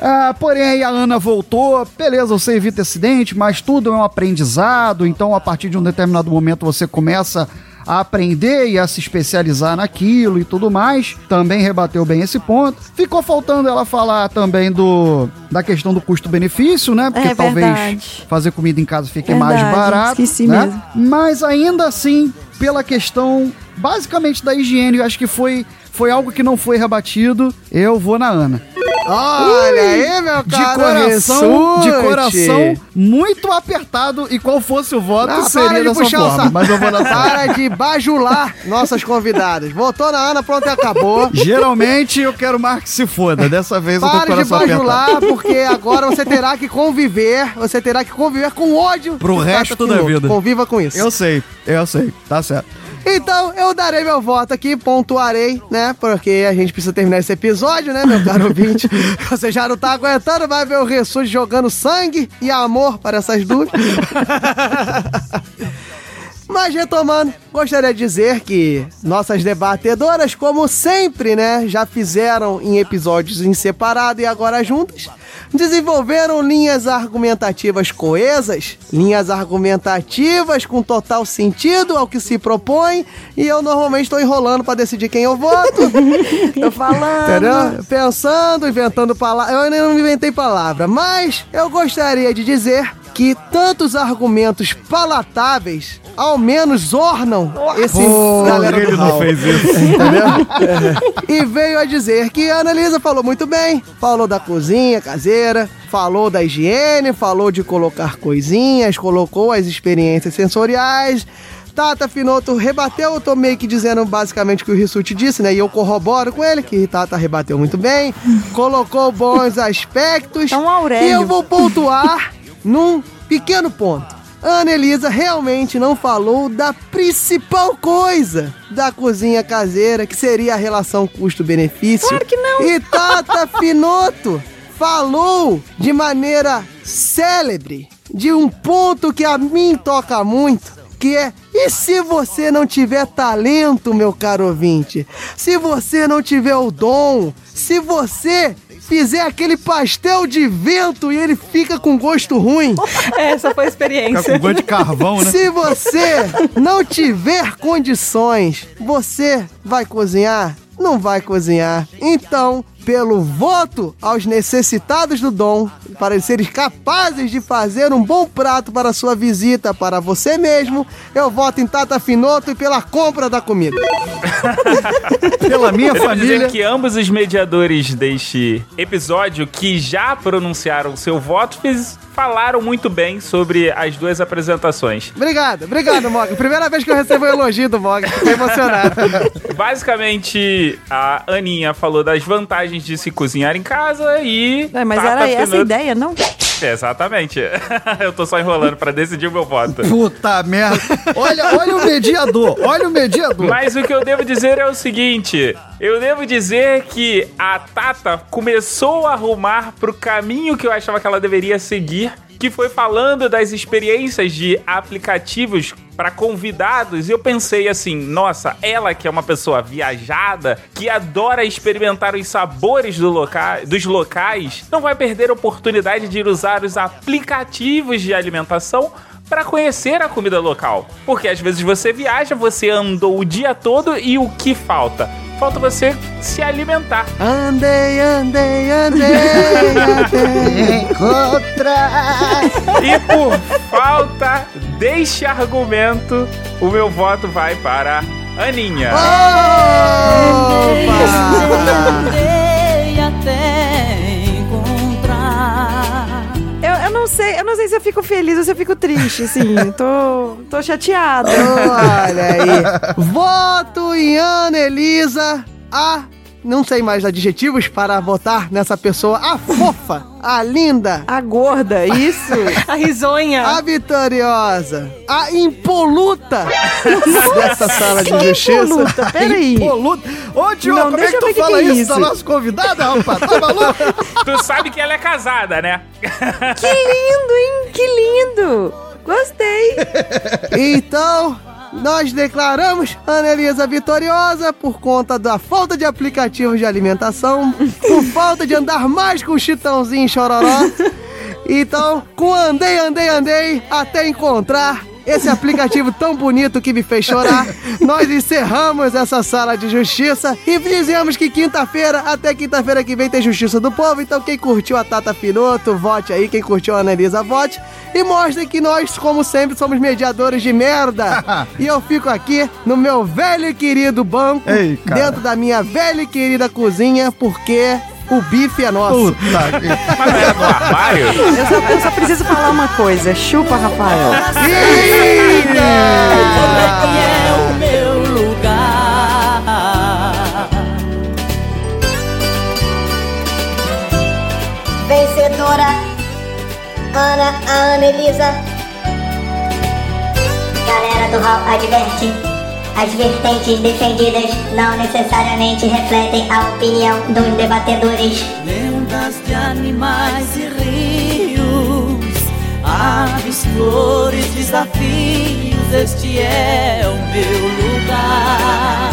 Ah, porém, aí a Ana voltou, beleza, você evita acidente, mas tudo é um aprendizado, então a partir de um determinado momento você começa a aprender e a se especializar naquilo e tudo mais. Também rebateu bem esse ponto. Ficou faltando ela falar também do da questão do custo-benefício, né? Porque É talvez fazer comida em casa fique Verdade, mais barato, esqueci né? mesmo. Mas ainda assim, pela questão basicamente da higiene, eu acho que foi foi algo que não foi rebatido. Eu vou na Ana. Olha aí, meu De caro coração, de coração muito apertado e qual fosse o voto Ah, para seria de dessa forma, mas eu vou na Para de bajular nossas convidadas. Votou na Ana, pronto e acabou. Geralmente eu quero mais que se foda, dessa vez eu tô com o Pare de coração bajular, apertado. porque agora você terá que conviver, você terá que conviver com ódio Pro resto da vida. Conviva com isso. Eu sei, eu sei, tá certo. Então, eu darei meu voto aqui, pontuarei, né? Porque a gente precisa terminar esse episódio, né, meu caro [LAUGHS] ouvinte? Você já não tá aguentando, vai ver o Ressurge jogando sangue e amor para essas duas. [LAUGHS] Mas retomando, gostaria de dizer que nossas debatedoras, como sempre, né, já fizeram em episódios em separado e agora juntas, desenvolveram linhas argumentativas coesas, linhas argumentativas com total sentido ao que se propõe, e eu normalmente estou enrolando para decidir quem eu voto. [LAUGHS] Tô falando. Entendeu? Pensando, inventando palavras. Eu ainda não inventei palavra, mas eu gostaria de dizer que tantos argumentos palatáveis ao menos ornam esse galera ele do não fez isso. [LAUGHS] Entendeu? [LAUGHS] e veio a dizer que a Annalisa falou muito bem, falou da cozinha caseira, falou da higiene, falou de colocar coisinhas, colocou as experiências sensoriais. Tata Finoto rebateu, eu tô meio que dizendo basicamente o que o Rissuti disse, né? E eu corroboro com ele, que Tata rebateu muito bem, colocou bons [LAUGHS] aspectos. É um Aurélio. E eu vou pontuar [LAUGHS] num pequeno ponto. A Anelisa realmente não falou da principal coisa da cozinha caseira, que seria a relação custo-benefício. Claro que não. E Tata [LAUGHS] Finoto falou de maneira célebre de um ponto que a mim toca muito, que é e se você não tiver talento, meu caro ouvinte? Se você não tiver o dom, se você fizer aquele pastel de vento e ele fica com gosto ruim, Essa foi a Fica experiência. com gosto de carvão, né? se você não tiver condições, você vai cozinhar? Não vai cozinhar. Então, pelo voto aos necessitados do dom, para serem capazes de fazer um bom prato para sua visita, para você mesmo, eu voto em Tata Finoto e pela compra da comida. [LAUGHS] Pela minha família. dizer que ambos os mediadores deste episódio que já pronunciaram seu voto fiz- falaram muito bem sobre as duas apresentações. Obrigado, obrigado, Mog. [LAUGHS] Primeira vez que eu recebo um elogio do Mog, fiquei emocionado. [LAUGHS] Basicamente, a Aninha falou das vantagens de se cozinhar em casa e. É, mas Tata era essa a ideia, não? Exatamente. [LAUGHS] Eu tô só enrolando pra decidir o meu voto. Puta merda. Olha, olha o mediador. Olha o mediador. Mas o que eu devo dizer é o seguinte: eu devo dizer que a Tata começou a arrumar pro caminho que eu achava que ela deveria seguir, que foi falando das experiências de aplicativos para convidados. E eu pensei assim: nossa, ela que é uma pessoa viajada, que adora experimentar os sabores do loca dos locais, não vai perder a oportunidade de usar os aplicativos de alimentação para conhecer a comida local. Porque às vezes você viaja, você andou o dia todo e o que falta? Falta você se alimentar. Andei, andei, andei, andei. [LAUGHS] Encontrar. E por falta deste argumento, o meu voto vai para Aninha. Eu, não sei, eu não sei se eu fico feliz ou se eu fico triste, assim. tô, tô chateada. [LAUGHS] Olha aí. Voto em Ana Elisa, a. Não sei mais adjetivos para votar nessa pessoa. A fofa, a linda, A gorda, isso. [LAUGHS] A risonha. a vitoriosa, a impoluta [LAUGHS] dessa sala de justiça. Impoluta, [LAUGHS] peraí. Impoluta. Ô, Tio, Não, como é que tu fala que é isso, isso. da nossa convidada, rapaz? Tá maluco? Tu sabe que ela é casada, né? Que lindo, hein? Que lindo. Gostei. Então, nós declaramos a Elisa vitoriosa por conta da falta de aplicativos de alimentação, por falta de andar mais com o chitãozinho chororó. Então, com andei, andei, andei, até encontrar esse aplicativo tão bonito que me fez chorar, nós encerramos essa sala de justiça e dizemos que quinta-feira, até quinta-feira que vem, tem Justiça do Povo. Então, quem curtiu a Tata Finoto, vote aí. Quem curtiu a Annalisa, vote. E mostre que nós, como sempre, somos mediadores de merda. [LAUGHS] e eu fico aqui no meu velho e querido banco, Ei, dentro da minha velha e querida cozinha, porque o bife é nosso. [LAUGHS] Mas não era no armário? Eu só, eu só preciso falar uma coisa. Chupa, Rafael. é o meu lugar. Vencedora, Ana Elisa. Galera do Hall adverte. As vertentes defendidas não necessariamente refletem a opinião dos debatedores. Lendas de animais e rios, aves, flores, desafios. Este é o meu lugar.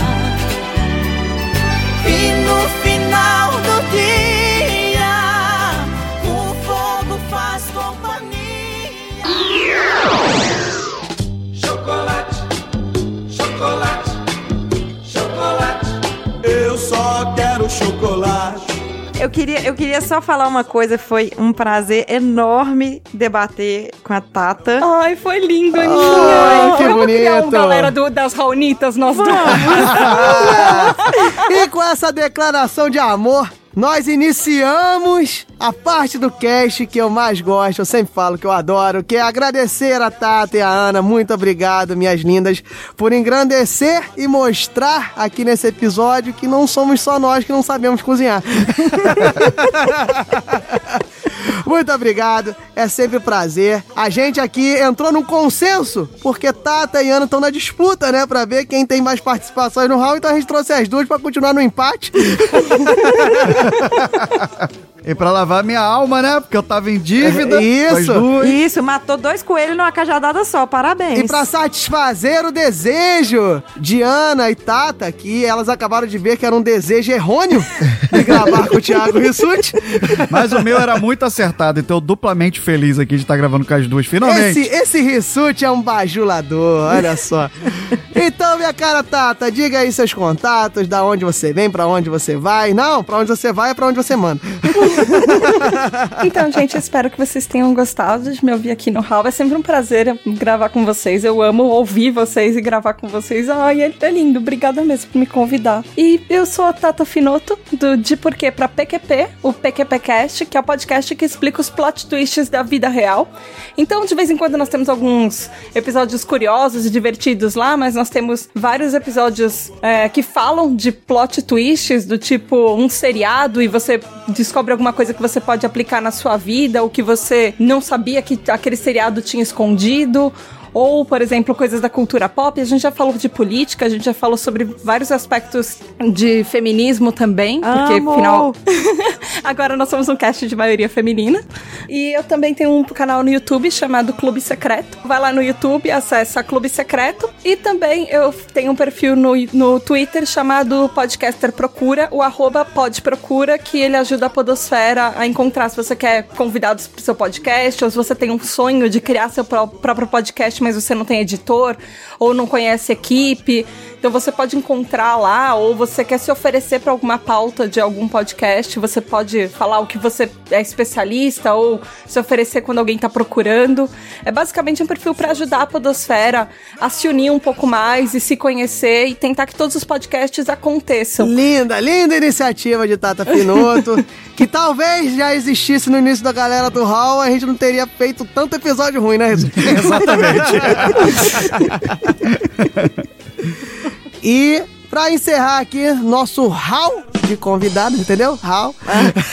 Eu queria, eu queria só falar uma coisa. Foi um prazer enorme debater com a Tata. Ai, foi lindo, Aninha. Ai, que Vamos criar um bonito. galera do- das Raonitas, nós dois. [LAUGHS] e com essa declaração de amor, nós iniciamos a parte do cast que eu mais gosto, eu sempre falo que eu adoro, que é agradecer a Tata e a Ana. Muito obrigado, minhas lindas, por engrandecer e mostrar aqui nesse episódio que não somos só nós que não sabemos cozinhar. [LAUGHS] Muito obrigado, é sempre um prazer. A gente aqui entrou num consenso, porque Tata e Ana estão na disputa, né? Pra ver quem tem mais participações no round, então a gente trouxe as duas pra continuar no empate. [LAUGHS] E pra lavar minha alma, né? Porque eu tava em dívida. as Isso. Isso, matou dois coelhos numa cajadada só. Parabéns. E pra satisfazer o desejo de Ana e Tata, que elas acabaram de ver que era um desejo errôneo de [LAUGHS] gravar com o Thiago Rissuti. Mas o meu era muito acertado, então eu duplamente feliz aqui de estar gravando com as duas, finalmente. Esse, esse Rissuti é um bajulador, olha só. Então, minha cara Tata, diga aí seus contatos, da onde você vem, pra onde você vai. Não, pra onde você vai é pra onde você manda. [LAUGHS] Então, gente, espero que vocês tenham gostado de me ouvir aqui no Hall. É sempre um prazer gravar com vocês. Eu amo ouvir vocês e gravar com vocês. Ai, é, é lindo. Obrigada mesmo por me convidar. E eu sou a Tata Finoto, do De Porquê pra PQP, o PQPcast, que é o podcast que explica os plot twists da vida real. Então, de vez em quando, nós temos alguns episódios curiosos e divertidos lá, mas nós temos vários episódios é, que falam de plot twists, do tipo um seriado e você descobre alguma coisa que você pode aplicar na sua vida, ou que você não sabia que aquele seriado tinha escondido. Ou, por exemplo, coisas da cultura pop. A gente já falou de política, a gente já falou sobre vários aspectos de feminismo também. Porque, Amo! afinal, [LAUGHS] agora nós somos um cast de maioria feminina. E eu também tenho um canal no YouTube chamado Clube Secreto. Vai lá no YouTube, acessa Clube Secreto. E também eu tenho um perfil no, no Twitter chamado Podcaster Procura, o arroba podprocura, que ele ajuda a podosfera a encontrar se você quer convidados pro seu podcast, ou se você tem um sonho de criar seu pró- próprio podcast, mas você não tem editor, ou não conhece equipe. Então você pode encontrar lá, ou você quer se oferecer para alguma pauta de algum podcast, você pode falar o que você é especialista, ou se oferecer quando alguém tá procurando. É basicamente um perfil para ajudar a Podosfera a se unir um pouco mais e se conhecer e tentar que todos os podcasts aconteçam. Linda, linda iniciativa de Tata Finoto, [LAUGHS] que talvez já existisse no início da galera do Hall, a gente não teria feito tanto episódio ruim, né? [LAUGHS] Exatamente. [LAUGHS] E pra encerrar aqui nosso hall de convidados, entendeu? Hall.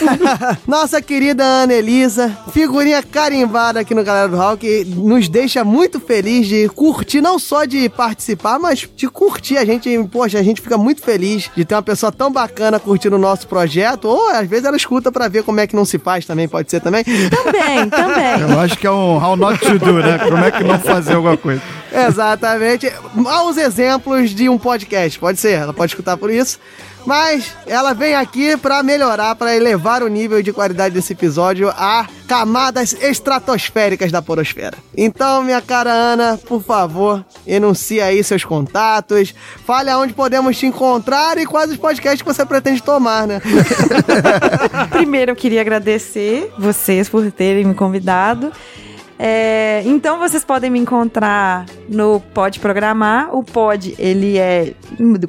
[LAUGHS] Nossa querida Ana Elisa, figurinha carimbada aqui no Galera do Hall, que nos deixa muito feliz de curtir, não só de participar, mas de curtir. A gente, poxa, a gente fica muito feliz de ter uma pessoa tão bacana curtindo o nosso projeto, ou às vezes ela escuta pra ver como é que não se faz também, pode ser também. Também, também. Eu acho que é um how not to do, né? Como é que não fazer alguma coisa. Exatamente. Maus exemplos de um podcast, pode ser, ela pode escutar por isso. Mas ela vem aqui pra melhorar, pra elevar o nível de qualidade desse episódio a camadas estratosféricas da porosfera. Então, minha cara Ana, por favor, enuncia aí seus contatos, fale aonde podemos te encontrar e quais os podcasts que você pretende tomar, né? [LAUGHS] Primeiro, eu queria agradecer vocês por terem me convidado. É, então vocês podem me encontrar no Pode Programar. O Pod, ele é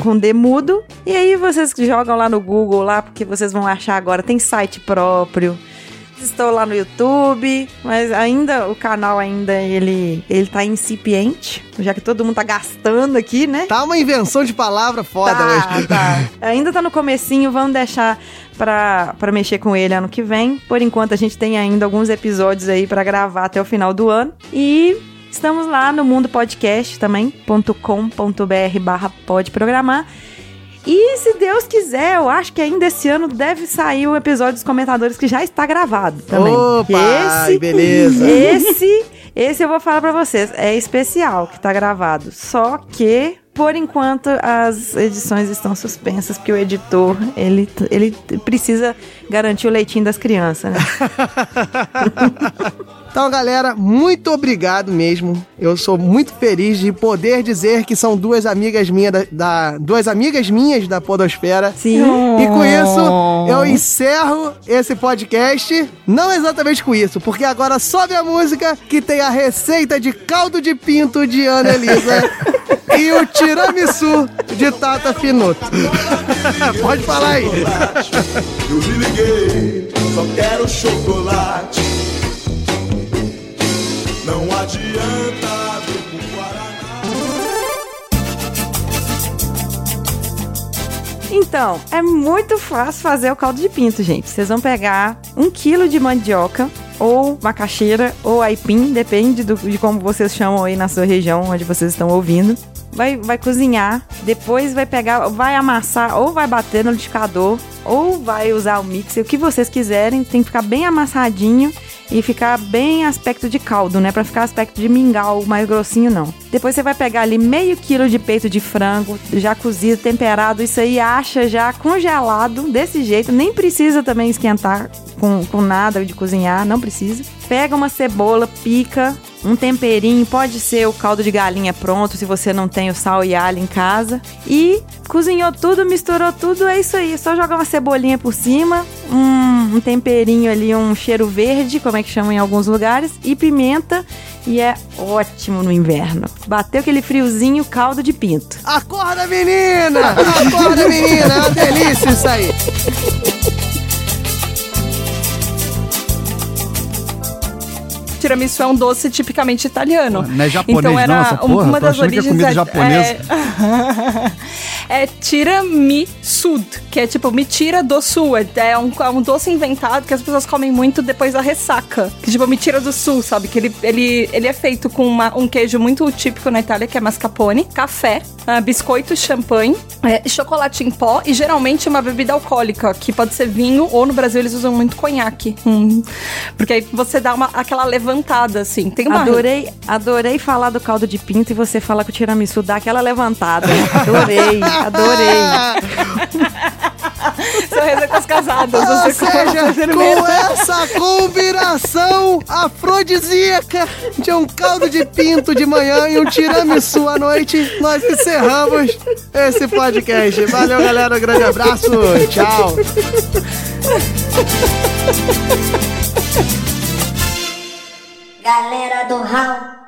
com D mudo. E aí vocês jogam lá no Google, lá, porque vocês vão achar agora. Tem site próprio. Estou lá no YouTube, mas ainda o canal ainda ele ele tá incipiente, já que todo mundo tá gastando aqui, né? Tá uma invenção de palavra foda Tá, hoje. tá. [LAUGHS] Ainda tá no comecinho, vamos deixar pra mexer com ele ano que vem. Por enquanto a gente tem ainda alguns episódios aí pra gravar até o final do ano. E estamos lá no Mundo Podcast também, .com.br barra pode programar. E se Deus quiser, eu acho que ainda esse ano deve sair o episódio dos comentadores que já está gravado também. Opa, Que beleza. Esse, esse eu vou falar pra vocês, é especial que tá gravado. Só que por enquanto as edições estão suspensas porque o editor, ele ele precisa garantir o leitinho das crianças, né? [LAUGHS] Então, galera, muito obrigado mesmo. Eu sou muito feliz de poder dizer que são duas amigas minhas da, da- duas amigas minhas da Podosfera. Sim. E com isso, eu encerro esse podcast. Não exatamente com isso, porque agora sobe a música que tem a receita de caldo de pinto de Ana Elisa [LAUGHS] e o tiramisu de Tata Finoto. [LAUGHS] Pode falar aí. Eu me liguei, só quero chocolate. Não adianta vir com Guaraná. Então, é muito fácil fazer o caldo de pinto, gente. Vocês vão pegar um quilo de mandioca, ou macaxeira, ou aipim, depende do- de como vocês chamam aí na sua região, onde vocês estão ouvindo. Vai, vai cozinhar, depois vai pegar, vai amassar, ou vai bater no liquidificador, ou vai usar o mixer, o que vocês quiserem. Tem que ficar bem amassadinho e ficar bem aspecto de caldo, né? Pra ficar aspecto de mingau, mais grossinho não. Depois você vai pegar ali meio quilo de peito de frango, já cozido, temperado, isso aí acha já congelado, desse jeito, nem precisa também esquentar com, com nada de cozinhar, não precisa. Pega uma cebola, pica, um temperinho, pode ser o caldo de galinha pronto, se você não tem o sal e alho em casa. E cozinhou tudo, misturou tudo, é isso aí. Só jogar uma cebolinha por cima, um, um temperinho ali, um cheiro verde, como é que chama em alguns lugares, e pimenta. E é ótimo no inverno. Bateu aquele friozinho, caldo de pinto. Acorda, menina! Acorda, menina! É uma delícia isso aí! Tiramisu é um doce tipicamente italiano. Não é japonês então era não, essa porra? uma das que é origens comida é- japonesa. É, [LAUGHS] é tiramisud, que é tipo mentira do sul. É, é um, é um doce inventado que as pessoas comem muito depois da ressaca. Que tipo mentira do sul, sabe? Que ele, ele, ele é feito com uma- um queijo muito típico na Itália, que é mascarpone, café, ah, biscoito, champanhe, é, chocolate em pó e geralmente uma bebida alcoólica, que pode ser vinho ou no Brasil eles usam muito conhaque. Hum. Porque aí você dá uma, aquela levantada, assim. Tem uma Adorei, adorei falar do caldo de pinto e você falar que o tiramisu dá aquela levantada. Adorei, adorei. [LAUGHS] [LAUGHS] São receitas casadas. Ou seja, com essa combinação afrodisíaca de um caldo de pinto de manhã e um tiramisu à noite, nós encerramos esse podcast. Valeu, galera. Um grande abraço. Tchau. Galera do Raul.